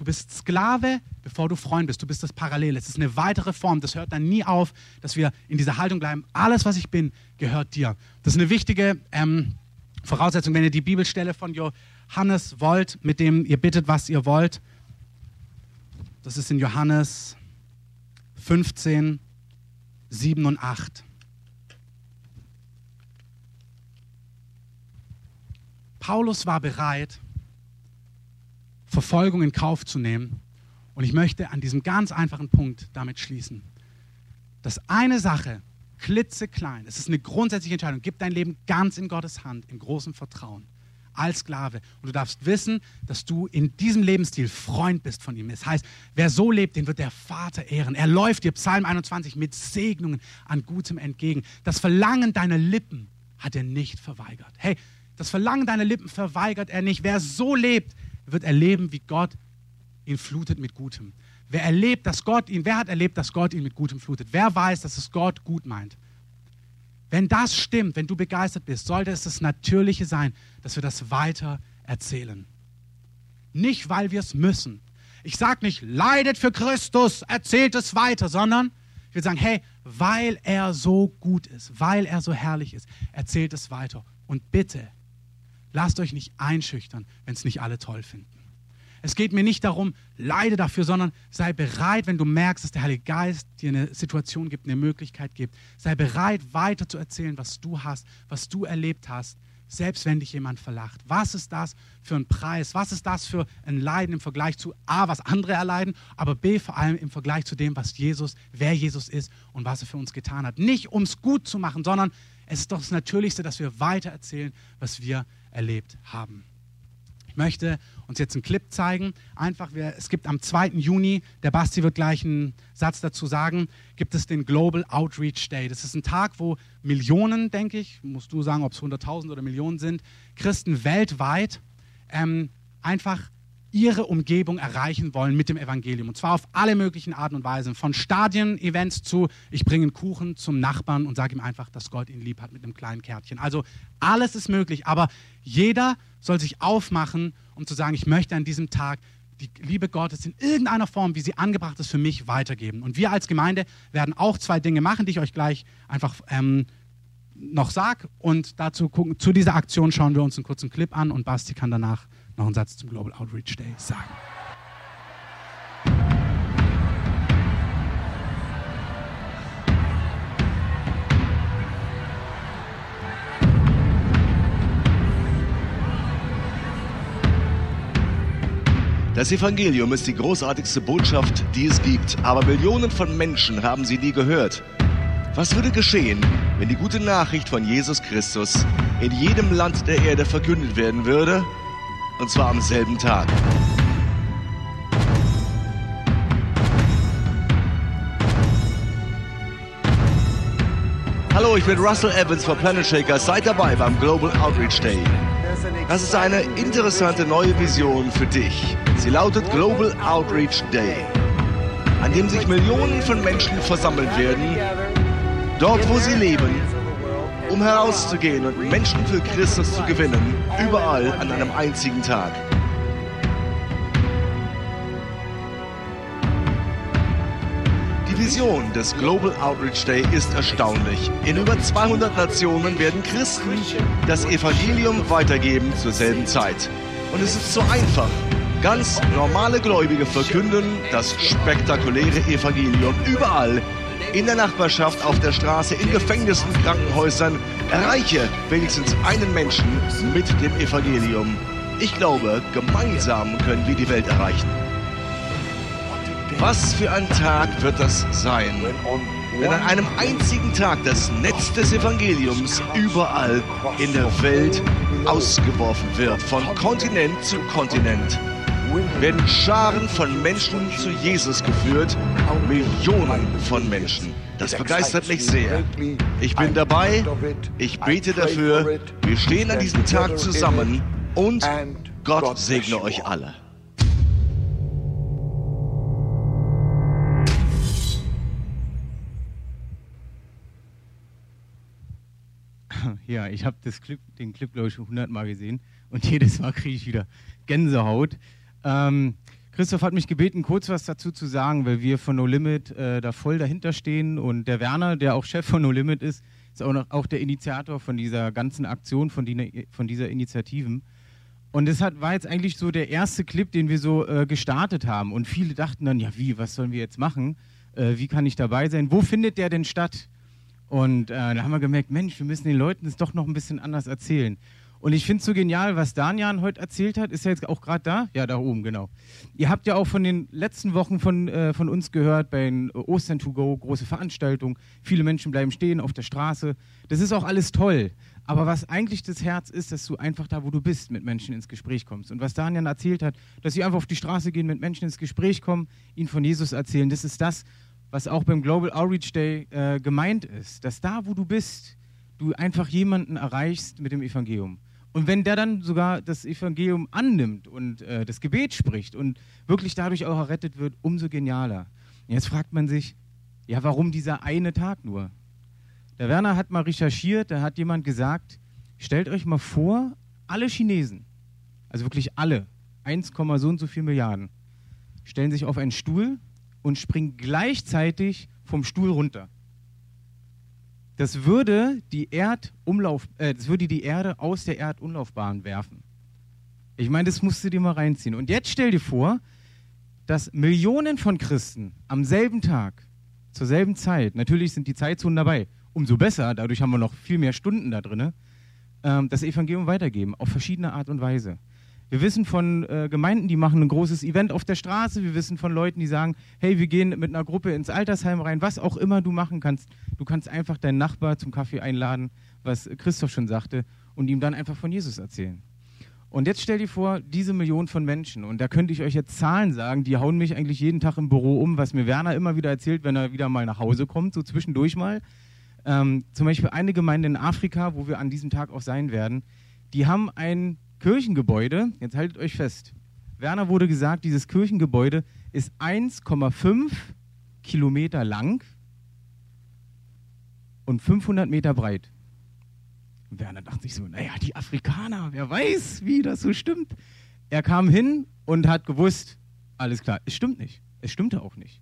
Du bist Sklave, bevor du Freund bist. Du bist das Parallel. Es ist eine weitere Form. Das hört dann nie auf, dass wir in dieser Haltung bleiben. Alles, was ich bin, gehört dir. Das ist eine wichtige ähm, Voraussetzung, wenn ihr die Bibelstelle von Johannes wollt, mit dem ihr bittet, was ihr wollt. Das ist in Johannes 15, 7 und 8. Paulus war bereit, Verfolgung in Kauf zu nehmen. Und ich möchte an diesem ganz einfachen Punkt damit schließen, dass eine Sache, klitzeklein, es ist eine grundsätzliche Entscheidung, gib dein Leben ganz in Gottes Hand, in großem Vertrauen, als Sklave. Und du darfst wissen, dass du in diesem Lebensstil Freund bist von ihm. Das heißt, wer so lebt, den wird der Vater ehren. Er läuft dir, Psalm 21, mit Segnungen an Gutem entgegen. Das Verlangen deiner Lippen hat er nicht verweigert. Hey, das Verlangen deiner Lippen verweigert er nicht. Wer so lebt, wird erleben, wie Gott ihn flutet mit Gutem. Wer erlebt, dass Gott ihn, wer hat erlebt, dass Gott ihn mit Gutem flutet? Wer weiß, dass es Gott gut meint? Wenn das stimmt, wenn du begeistert bist, sollte es das Natürliche sein, dass wir das weiter erzählen. Nicht, weil wir es müssen. Ich sage nicht, leidet für Christus, erzählt es weiter, sondern ich will sagen, hey, weil er so gut ist, weil er so herrlich ist, erzählt es weiter. Und bitte, Lasst euch nicht einschüchtern, wenn es nicht alle toll finden. Es geht mir nicht darum, leide dafür, sondern sei bereit, wenn du merkst, dass der Heilige Geist dir eine Situation gibt, eine Möglichkeit gibt. Sei bereit, weiter zu erzählen, was du hast, was du erlebt hast. selbst wenn dich jemand verlacht? Was ist das für ein Preis? Was ist das für ein Leiden im Vergleich zu A, was andere erleiden, aber B, vor allem im Vergleich zu dem, was Jesus, wer Jesus ist und was er für uns getan hat? Nicht um es gut zu machen, sondern es ist doch das Natürlichste, dass wir weiter erzählen, was wir erlebt haben. Ich möchte uns jetzt einen Clip zeigen. Einfach, es gibt am 2. Juni, der Basti wird gleich einen Satz dazu sagen, gibt es den Global Outreach Day. Das ist ein Tag, wo Millionen, denke ich, musst du sagen, ob es 100.000 oder Millionen sind, Christen weltweit ähm, einfach ihre Umgebung erreichen wollen mit dem Evangelium. Und zwar auf alle möglichen Arten und Weisen. Von Stadien-Events zu, ich bringe einen Kuchen zum Nachbarn und sage ihm einfach, dass Gott ihn lieb hat mit einem kleinen Kärtchen. Also alles ist möglich, aber jeder soll sich aufmachen, um zu sagen, ich möchte an diesem Tag die Liebe Gottes in irgendeiner Form, wie sie angebracht ist, für mich weitergeben. Und wir als Gemeinde werden auch zwei Dinge machen, die ich euch gleich einfach ähm, noch sage. Und dazu gucken, zu dieser Aktion schauen wir uns einen kurzen Clip an und Basti kann danach noch einen Satz zum Global Outreach Day sagen. Das Evangelium ist die großartigste Botschaft, die es gibt, aber Millionen von Menschen haben sie nie gehört. Was würde geschehen, wenn die gute Nachricht von Jesus Christus in jedem Land der Erde verkündet werden würde und zwar am selben Tag. Hallo, ich bin Russell Evans von Planet Shaker. Seid dabei beim Global Outreach Day. Das ist eine interessante neue Vision für dich. Sie lautet Global Outreach Day, an dem sich Millionen von Menschen versammeln werden, dort wo sie leben herauszugehen und Menschen für Christus zu gewinnen, überall an einem einzigen Tag. Die Vision des Global Outreach Day ist erstaunlich. In über 200 Nationen werden Christen das Evangelium weitergeben zur selben Zeit. Und es ist so einfach. Ganz normale Gläubige verkünden das spektakuläre Evangelium überall in der Nachbarschaft, auf der Straße, in Gefängnissen, Krankenhäusern. Erreiche wenigstens einen Menschen mit dem Evangelium. Ich glaube, gemeinsam können wir die Welt erreichen. Was für ein Tag wird das sein, wenn an einem einzigen Tag das Netz des Evangeliums überall in der Welt ausgeworfen wird, von Kontinent zu Kontinent werden Scharen von Menschen zu Jesus geführt, Millionen von Menschen. Das begeistert mich sehr. Ich bin dabei, ich bete dafür, wir stehen an diesem Tag zusammen und Gott segne euch alle. Ja, ich habe Clip, den Clip, glaube ich, schon hundertmal gesehen und jedes Mal kriege ich wieder Gänsehaut. Ähm, Christoph hat mich gebeten, kurz was dazu zu sagen, weil wir von No Limit äh, da voll dahinter stehen und der Werner, der auch Chef von No Limit ist, ist auch, noch, auch der Initiator von dieser ganzen Aktion, von, die, von dieser Initiativen. Und das hat, war jetzt eigentlich so der erste Clip, den wir so äh, gestartet haben. Und viele dachten dann, ja wie, was sollen wir jetzt machen? Äh, wie kann ich dabei sein? Wo findet der denn statt? Und äh, da haben wir gemerkt, Mensch, wir müssen den Leuten das doch noch ein bisschen anders erzählen. Und ich finde es so genial, was Danian heute erzählt hat. Ist er jetzt auch gerade da? Ja, da oben, genau. Ihr habt ja auch von den letzten Wochen von, äh, von uns gehört, bei den Ostern to go, große Veranstaltung. Viele Menschen bleiben stehen auf der Straße. Das ist auch alles toll. Aber was eigentlich das Herz ist, dass du einfach da, wo du bist, mit Menschen ins Gespräch kommst. Und was Daniel erzählt hat, dass sie einfach auf die Straße gehen, mit Menschen ins Gespräch kommen, ihnen von Jesus erzählen, das ist das, was auch beim Global Outreach Day äh, gemeint ist. Dass da, wo du bist, du einfach jemanden erreichst mit dem Evangelium. Und wenn der dann sogar das Evangelium annimmt und äh, das Gebet spricht und wirklich dadurch auch errettet wird, umso genialer. Jetzt fragt man sich, ja, warum dieser eine Tag nur? Der Werner hat mal recherchiert, da hat jemand gesagt, stellt euch mal vor, alle Chinesen, also wirklich alle, 1, so und so viel Milliarden, stellen sich auf einen Stuhl und springen gleichzeitig vom Stuhl runter das würde die Erdumlauf, äh, das würde die Erde aus der Erdumlaufbahn werfen. Ich meine, das musst du dir mal reinziehen. Und jetzt stell dir vor, dass Millionen von Christen am selben Tag, zur selben Zeit, natürlich sind die Zeitzonen dabei, umso besser, dadurch haben wir noch viel mehr Stunden da drin, ähm, das Evangelium weitergeben, auf verschiedene Art und Weise. Wir wissen von äh, Gemeinden, die machen ein großes Event auf der Straße. Wir wissen von Leuten, die sagen, hey, wir gehen mit einer Gruppe ins Altersheim rein. Was auch immer du machen kannst. Du kannst einfach deinen Nachbar zum Kaffee einladen, was Christoph schon sagte, und ihm dann einfach von Jesus erzählen. Und jetzt stell dir vor, diese Million von Menschen, und da könnte ich euch jetzt Zahlen sagen, die hauen mich eigentlich jeden Tag im Büro um, was mir Werner immer wieder erzählt, wenn er wieder mal nach Hause kommt, so zwischendurch mal. Ähm, zum Beispiel eine Gemeinde in Afrika, wo wir an diesem Tag auch sein werden, die haben ein Kirchengebäude, jetzt haltet euch fest. Werner wurde gesagt, dieses Kirchengebäude ist 1,5 Kilometer lang und 500 Meter breit. Werner dachte sich so, naja, die Afrikaner, wer weiß, wie das so stimmt. Er kam hin und hat gewusst, alles klar, es stimmt nicht. Es stimmte auch nicht.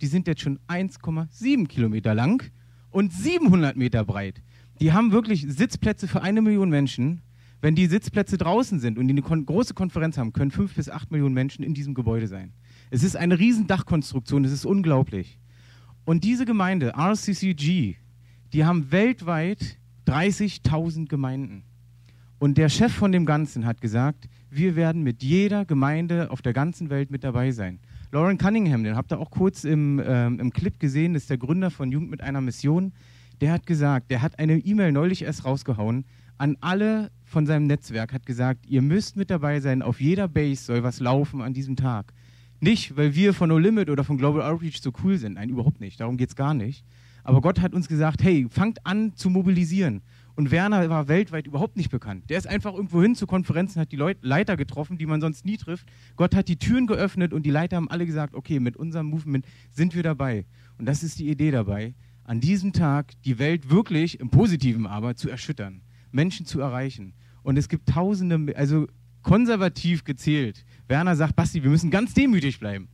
Die sind jetzt schon 1,7 Kilometer lang und 700 Meter breit. Die haben wirklich Sitzplätze für eine Million Menschen wenn die Sitzplätze draußen sind und die eine kon große Konferenz haben, können fünf bis acht Millionen Menschen in diesem Gebäude sein. Es ist eine riesen Dachkonstruktion, es ist unglaublich. Und diese Gemeinde, RCCG, die haben weltweit 30.000 Gemeinden. Und der Chef von dem Ganzen hat gesagt, wir werden mit jeder Gemeinde auf der ganzen Welt mit dabei sein. Lauren Cunningham, den habt ihr auch kurz im, ähm, im Clip gesehen, ist der Gründer von Jugend mit einer Mission. Der hat gesagt, der hat eine E-Mail neulich erst rausgehauen an alle von seinem Netzwerk, hat gesagt, ihr müsst mit dabei sein, auf jeder Base soll was laufen an diesem Tag. Nicht, weil wir von No Limit oder von Global Outreach so cool sind, nein, überhaupt nicht, darum geht es gar nicht. Aber Gott hat uns gesagt, hey, fangt an zu mobilisieren. Und Werner war weltweit überhaupt nicht bekannt. Der ist einfach irgendwo hin zu Konferenzen, hat die Leut Leiter getroffen, die man sonst nie trifft. Gott hat die Türen geöffnet und die Leiter haben alle gesagt, okay, mit unserem Movement sind wir dabei. Und das ist die Idee dabei, an diesem Tag die Welt wirklich, im Positiven aber, zu erschüttern. Menschen zu erreichen. Und es gibt Tausende, also konservativ gezählt. Werner sagt, Basti, wir müssen ganz demütig bleiben.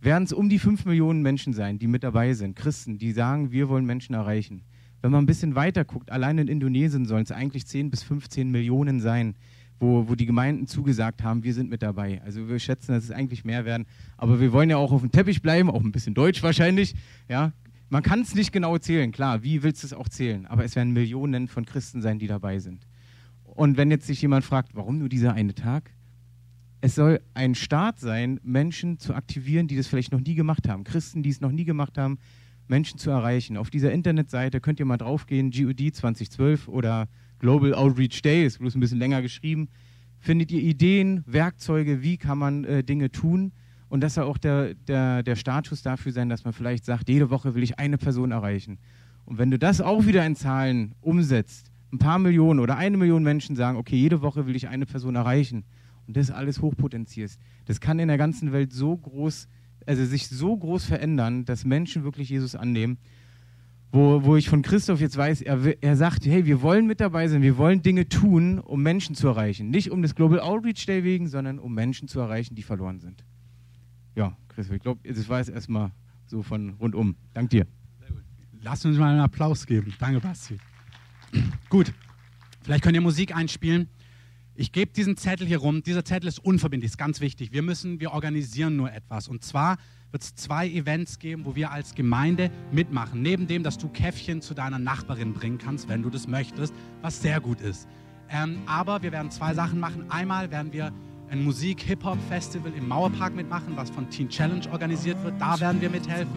Werden es um die fünf Millionen Menschen sein, die mit dabei sind, Christen, die sagen, wir wollen Menschen erreichen. Wenn man ein bisschen weiter guckt, allein in Indonesien sollen es eigentlich 10 bis 15 Millionen sein, wo, wo die Gemeinden zugesagt haben, wir sind mit dabei. Also wir schätzen, dass es eigentlich mehr werden. Aber wir wollen ja auch auf dem Teppich bleiben, auch ein bisschen deutsch wahrscheinlich. Ja, man kann es nicht genau zählen, klar, wie willst du es auch zählen? Aber es werden Millionen von Christen sein, die dabei sind. Und wenn jetzt sich jemand fragt, warum nur dieser eine Tag? Es soll ein Start sein, Menschen zu aktivieren, die das vielleicht noch nie gemacht haben. Christen, die es noch nie gemacht haben, Menschen zu erreichen. Auf dieser Internetseite könnt ihr mal draufgehen, GOD 2012 oder Global Outreach Day, ist bloß ein bisschen länger geschrieben. Findet ihr Ideen, Werkzeuge, wie kann man äh, Dinge tun? Und das soll auch der, der, der Status dafür sein, dass man vielleicht sagt, jede Woche will ich eine Person erreichen. Und wenn du das auch wieder in Zahlen umsetzt, ein paar Millionen oder eine Million Menschen sagen, okay, jede Woche will ich eine Person erreichen und das alles hochpotenzierst, das kann in der ganzen Welt so groß, also sich so groß verändern, dass Menschen wirklich Jesus annehmen. Wo, wo ich von Christoph jetzt weiß, er, er sagt, hey, wir wollen mit dabei sein, wir wollen Dinge tun, um Menschen zu erreichen. Nicht um das Global Outreach Day wegen, sondern um Menschen zu erreichen, die verloren sind. Ja, Christoph, ich glaube, das war es erstmal so von rundum. Dank dir. Lass uns mal einen Applaus geben. Danke, Basti. Gut, vielleicht könnt ihr Musik einspielen. Ich gebe diesen Zettel hier rum. Dieser Zettel ist unverbindlich, ist ganz wichtig. Wir müssen, wir organisieren nur etwas. Und zwar wird es zwei Events geben, wo wir als Gemeinde mitmachen. Neben dem, dass du Käffchen zu deiner Nachbarin bringen kannst, wenn du das möchtest, was sehr gut ist. Ähm, aber wir werden zwei Sachen machen. Einmal werden wir ein Musik-Hip-Hop-Festival im Mauerpark mitmachen, was von Teen Challenge organisiert wird. Da werden wir mithelfen.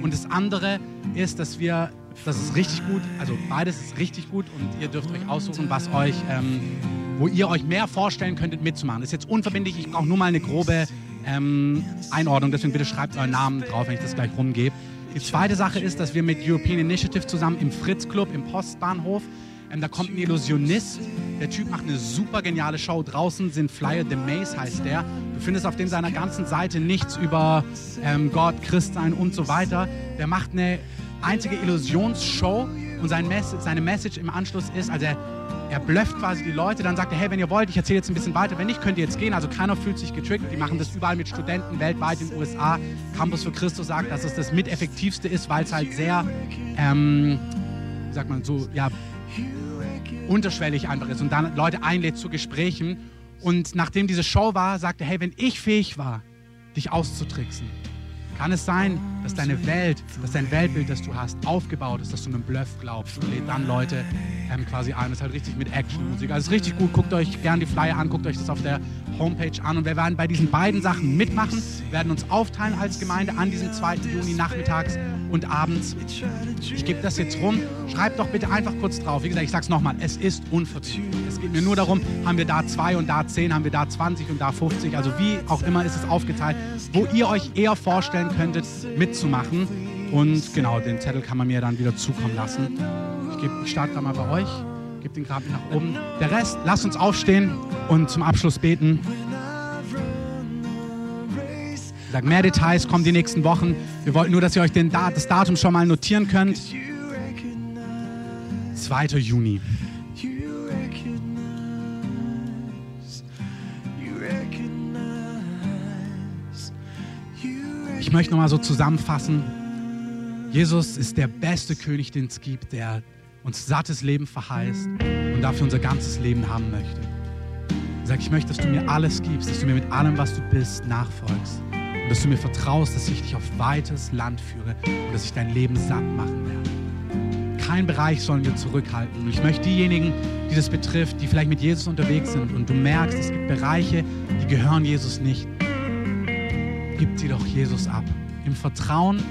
Und das andere ist, dass wir das ist richtig gut. Also beides ist richtig gut und ihr dürft euch aussuchen, was euch, ähm, wo ihr euch mehr vorstellen könntet mitzumachen. Das ist jetzt unverbindlich. Ich brauche nur mal eine grobe ähm, Einordnung. Deswegen bitte schreibt euren Namen drauf, wenn ich das gleich rumgebe. Die zweite Sache ist, dass wir mit European Initiative zusammen im Fritz Club im Postbahnhof ähm, da kommt ein Illusionist. Der Typ macht eine super geniale Show. Draußen sind Flyer, The Maze heißt der. Du findest auf dem seiner ganzen Seite nichts über ähm, Gott, Christsein und so weiter. Der macht eine einzige Illusionsshow und sein Mess seine Message im Anschluss ist, also er, er blufft quasi die Leute, dann sagt er, hey, wenn ihr wollt, ich erzähle jetzt ein bisschen weiter, wenn nicht, könnt ihr jetzt gehen. Also keiner fühlt sich getriggert. Die machen das überall mit Studenten weltweit in den USA. Campus für Christus sagt, dass es das mit effektivste ist, weil es halt sehr, ähm, wie sagt man so, ja, unterschwellig einfach ist und dann Leute einlädt zu Gesprächen. Und nachdem diese Show war, sagte hey, wenn ich fähig war, dich auszutricksen, Kann es sein, dass deine Welt, dass dein Weltbild, das du hast, aufgebaut ist, dass du einem Bluff glaubst und lädt dann Leute ähm, quasi ein. Das ist halt richtig mit Actionmusik. Also ist richtig gut. Guckt euch gerne die Flyer an, guckt euch das auf der Homepage an. Und wir werden bei diesen beiden Sachen mitmachen, werden uns aufteilen als Gemeinde an diesem 2. Juni nachmittags und abends. Ich gebe das jetzt rum. Schreibt doch bitte einfach kurz drauf. Wie gesagt, ich sage es nochmal, es ist unverbindlich. Es geht mir nur darum, haben wir da zwei und da zehn, haben wir da 20 und da 50. Also wie auch immer ist es aufgeteilt, wo ihr euch eher vorstellen könntet, mitzumachen. Und genau, den Zettel kann man mir dann wieder zukommen lassen. Ich, geb, ich starte gerade mal bei euch, gebe den gerade nach oben. Der Rest, lasst uns aufstehen und zum Abschluss beten. Sage, mehr Details kommen die nächsten Wochen. Wir wollten nur, dass ihr euch den, das Datum schon mal notieren könnt. 2. Juni. Ich möchte nochmal so zusammenfassen. Jesus ist der beste König, den es gibt, der uns sattes Leben verheißt und dafür unser ganzes Leben haben möchte. Ich sage, ich möchte, dass du mir alles gibst, dass du mir mit allem, was du bist, nachfolgst. Und dass du mir vertraust, dass ich dich auf weites Land führe und dass ich dein Leben satt machen werde. Kein Bereich sollen wir zurückhalten. Und ich möchte diejenigen, die das betrifft, die vielleicht mit Jesus unterwegs sind und du merkst, es gibt Bereiche, die gehören Jesus nicht, gib sie doch Jesus ab. Im Vertrauen,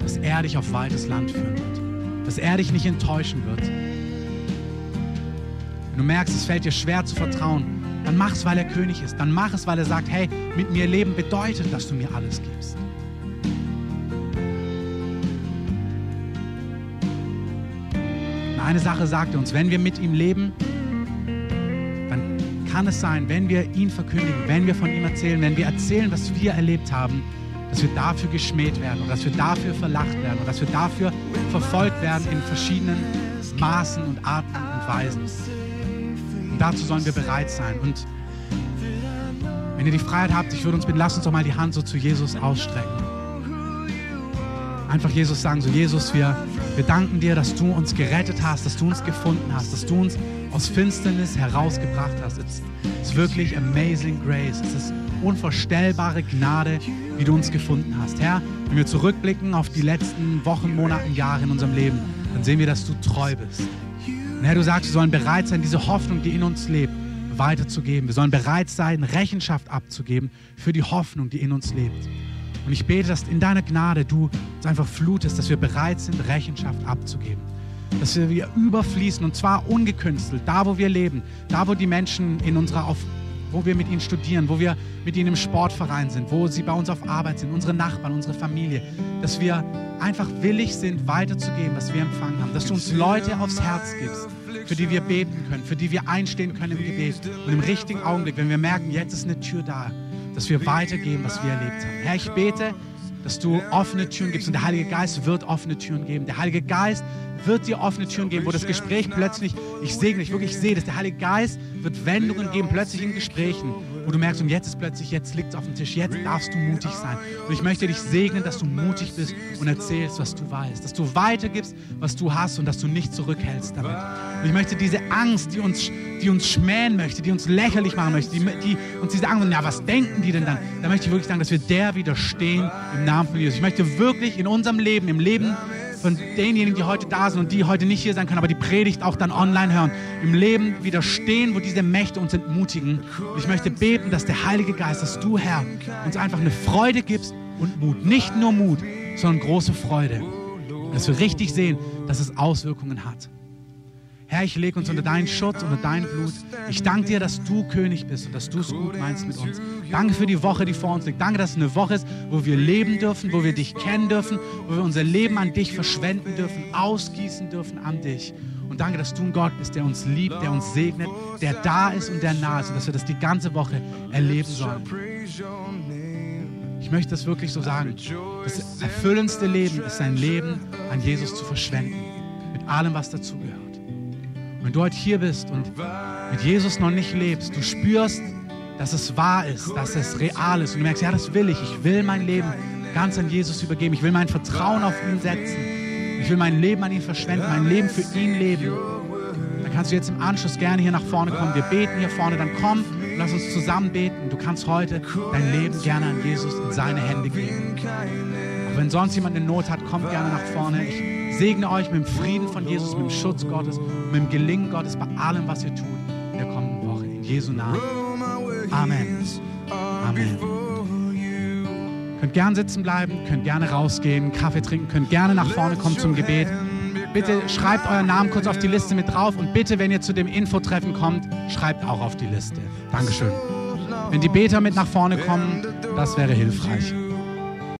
dass er dich auf weites Land führen wird. Dass er dich nicht enttäuschen wird. Wenn du merkst, es fällt dir schwer zu vertrauen, dann mach es, weil er König ist. Dann mach es, weil er sagt, hey, mit mir leben bedeutet, dass du mir alles gibst. Und eine Sache sagt er uns, wenn wir mit ihm leben, kann es sein, wenn wir ihn verkündigen, wenn wir von ihm erzählen, wenn wir erzählen, was wir erlebt haben, dass wir dafür geschmäht werden und dass wir dafür verlacht werden und dass wir dafür verfolgt werden in verschiedenen Maßen und Arten und Weisen. Und dazu sollen wir bereit sein. Und wenn ihr die Freiheit habt, ich würde uns bitten, lasst uns doch mal die Hand so zu Jesus ausstrecken. Einfach Jesus sagen, so Jesus, wir, wir danken dir, dass du uns gerettet hast, dass du uns gefunden hast, dass du uns aus Finsternis herausgebracht hast. Es ist wirklich amazing grace. Es ist unvorstellbare Gnade, wie du uns gefunden hast. Herr, wenn wir zurückblicken auf die letzten Wochen, Monate, Jahre in unserem Leben, dann sehen wir, dass du treu bist. Und Herr, du sagst, wir sollen bereit sein, diese Hoffnung, die in uns lebt, weiterzugeben. Wir sollen bereit sein, Rechenschaft abzugeben für die Hoffnung, die in uns lebt. Und ich bete, dass in deiner Gnade du uns einfach flutest, dass wir bereit sind, Rechenschaft abzugeben. Dass wir überfließen und zwar ungekünstelt, da wo wir leben, da wo die Menschen in unserer auf wo wir mit ihnen studieren, wo wir mit ihnen im Sportverein sind, wo sie bei uns auf Arbeit sind, unsere Nachbarn, unsere Familie, dass wir einfach willig sind, weiterzugeben, was wir empfangen haben, dass du uns Leute aufs Herz gibst, für die wir beten können, für die wir einstehen können im Gebet und im richtigen Augenblick, wenn wir merken, jetzt ist eine Tür da, dass wir weitergeben, was wir erlebt haben. Herr, ich bete, dass du offene Türen gibst und der Heilige Geist wird offene Türen geben. Der Heilige Geist wird dir offene Türen geben, wo das Gespräch plötzlich, ich segne dich, wirklich, ich sehe das, der Heilige Geist wird Wendungen geben, plötzlich in Gesprächen, wo du merkst, und jetzt ist plötzlich, jetzt liegt es auf dem Tisch, jetzt darfst du mutig sein. Und ich möchte dich segnen, dass du mutig bist und erzählst, was du weißt, dass du weitergibst, was du hast und dass du nicht zurückhältst damit. Und ich möchte diese Angst, die uns, die uns schmähen möchte, die uns lächerlich machen möchte, die, die uns diese Angst, ja, was denken die denn dann? Da möchte ich wirklich sagen, dass wir der widerstehen im Namen von Jesus. Ich möchte wirklich in unserem Leben, im Leben von denjenigen, die heute da sind und die heute nicht hier sein können, aber die Predigt auch dann online hören, im Leben widerstehen, wo diese Mächte uns entmutigen. Und ich möchte beten, dass der Heilige Geist, dass du, Herr, uns einfach eine Freude gibst und Mut. Nicht nur Mut, sondern große Freude. Dass wir richtig sehen, dass es Auswirkungen hat. Herr, ich lege uns unter deinen Schutz, unter dein Blut. Ich danke dir, dass du König bist und dass du es gut meinst mit uns. Danke für die Woche, die vor uns liegt. Danke, dass es eine Woche ist, wo wir leben dürfen, wo wir dich kennen dürfen, wo wir unser Leben an dich verschwenden dürfen, ausgießen dürfen an dich. Und danke, dass du ein Gott bist, der uns liebt, der uns segnet, der da ist und der nah ist und dass wir das die ganze Woche erleben sollen. Ich möchte das wirklich so sagen. Das erfüllendste Leben ist ein Leben an Jesus zu verschwenden. Mit allem, was dazugehört. Wenn du heute hier bist und mit Jesus noch nicht lebst, du spürst, dass es wahr ist, dass es real ist und du merkst, ja, das will ich. Ich will mein Leben ganz an Jesus übergeben. Ich will mein Vertrauen auf ihn setzen. Ich will mein Leben an ihn verschwenden, mein Leben für ihn leben. Dann kannst du jetzt im Anschluss gerne hier nach vorne kommen. Wir beten hier vorne, dann komm, lass uns zusammen beten. Du kannst heute dein Leben gerne an Jesus in seine Hände geben. Auch wenn sonst jemand in Not hat, kommt gerne nach vorne. Ich segne euch mit dem Frieden von Jesus, mit dem Schutz Gottes, mit dem Gelingen Gottes bei allem, was ihr tut in der kommenden Woche. In Jesu Namen. Amen. Amen. Könnt gerne sitzen bleiben, könnt gerne rausgehen, Kaffee trinken, könnt gerne nach vorne kommen zum Gebet. Bitte schreibt euren Namen kurz auf die Liste mit drauf und bitte, wenn ihr zu dem Infotreffen kommt, schreibt auch auf die Liste. Dankeschön. Wenn die Beter mit nach vorne kommen, das wäre hilfreich.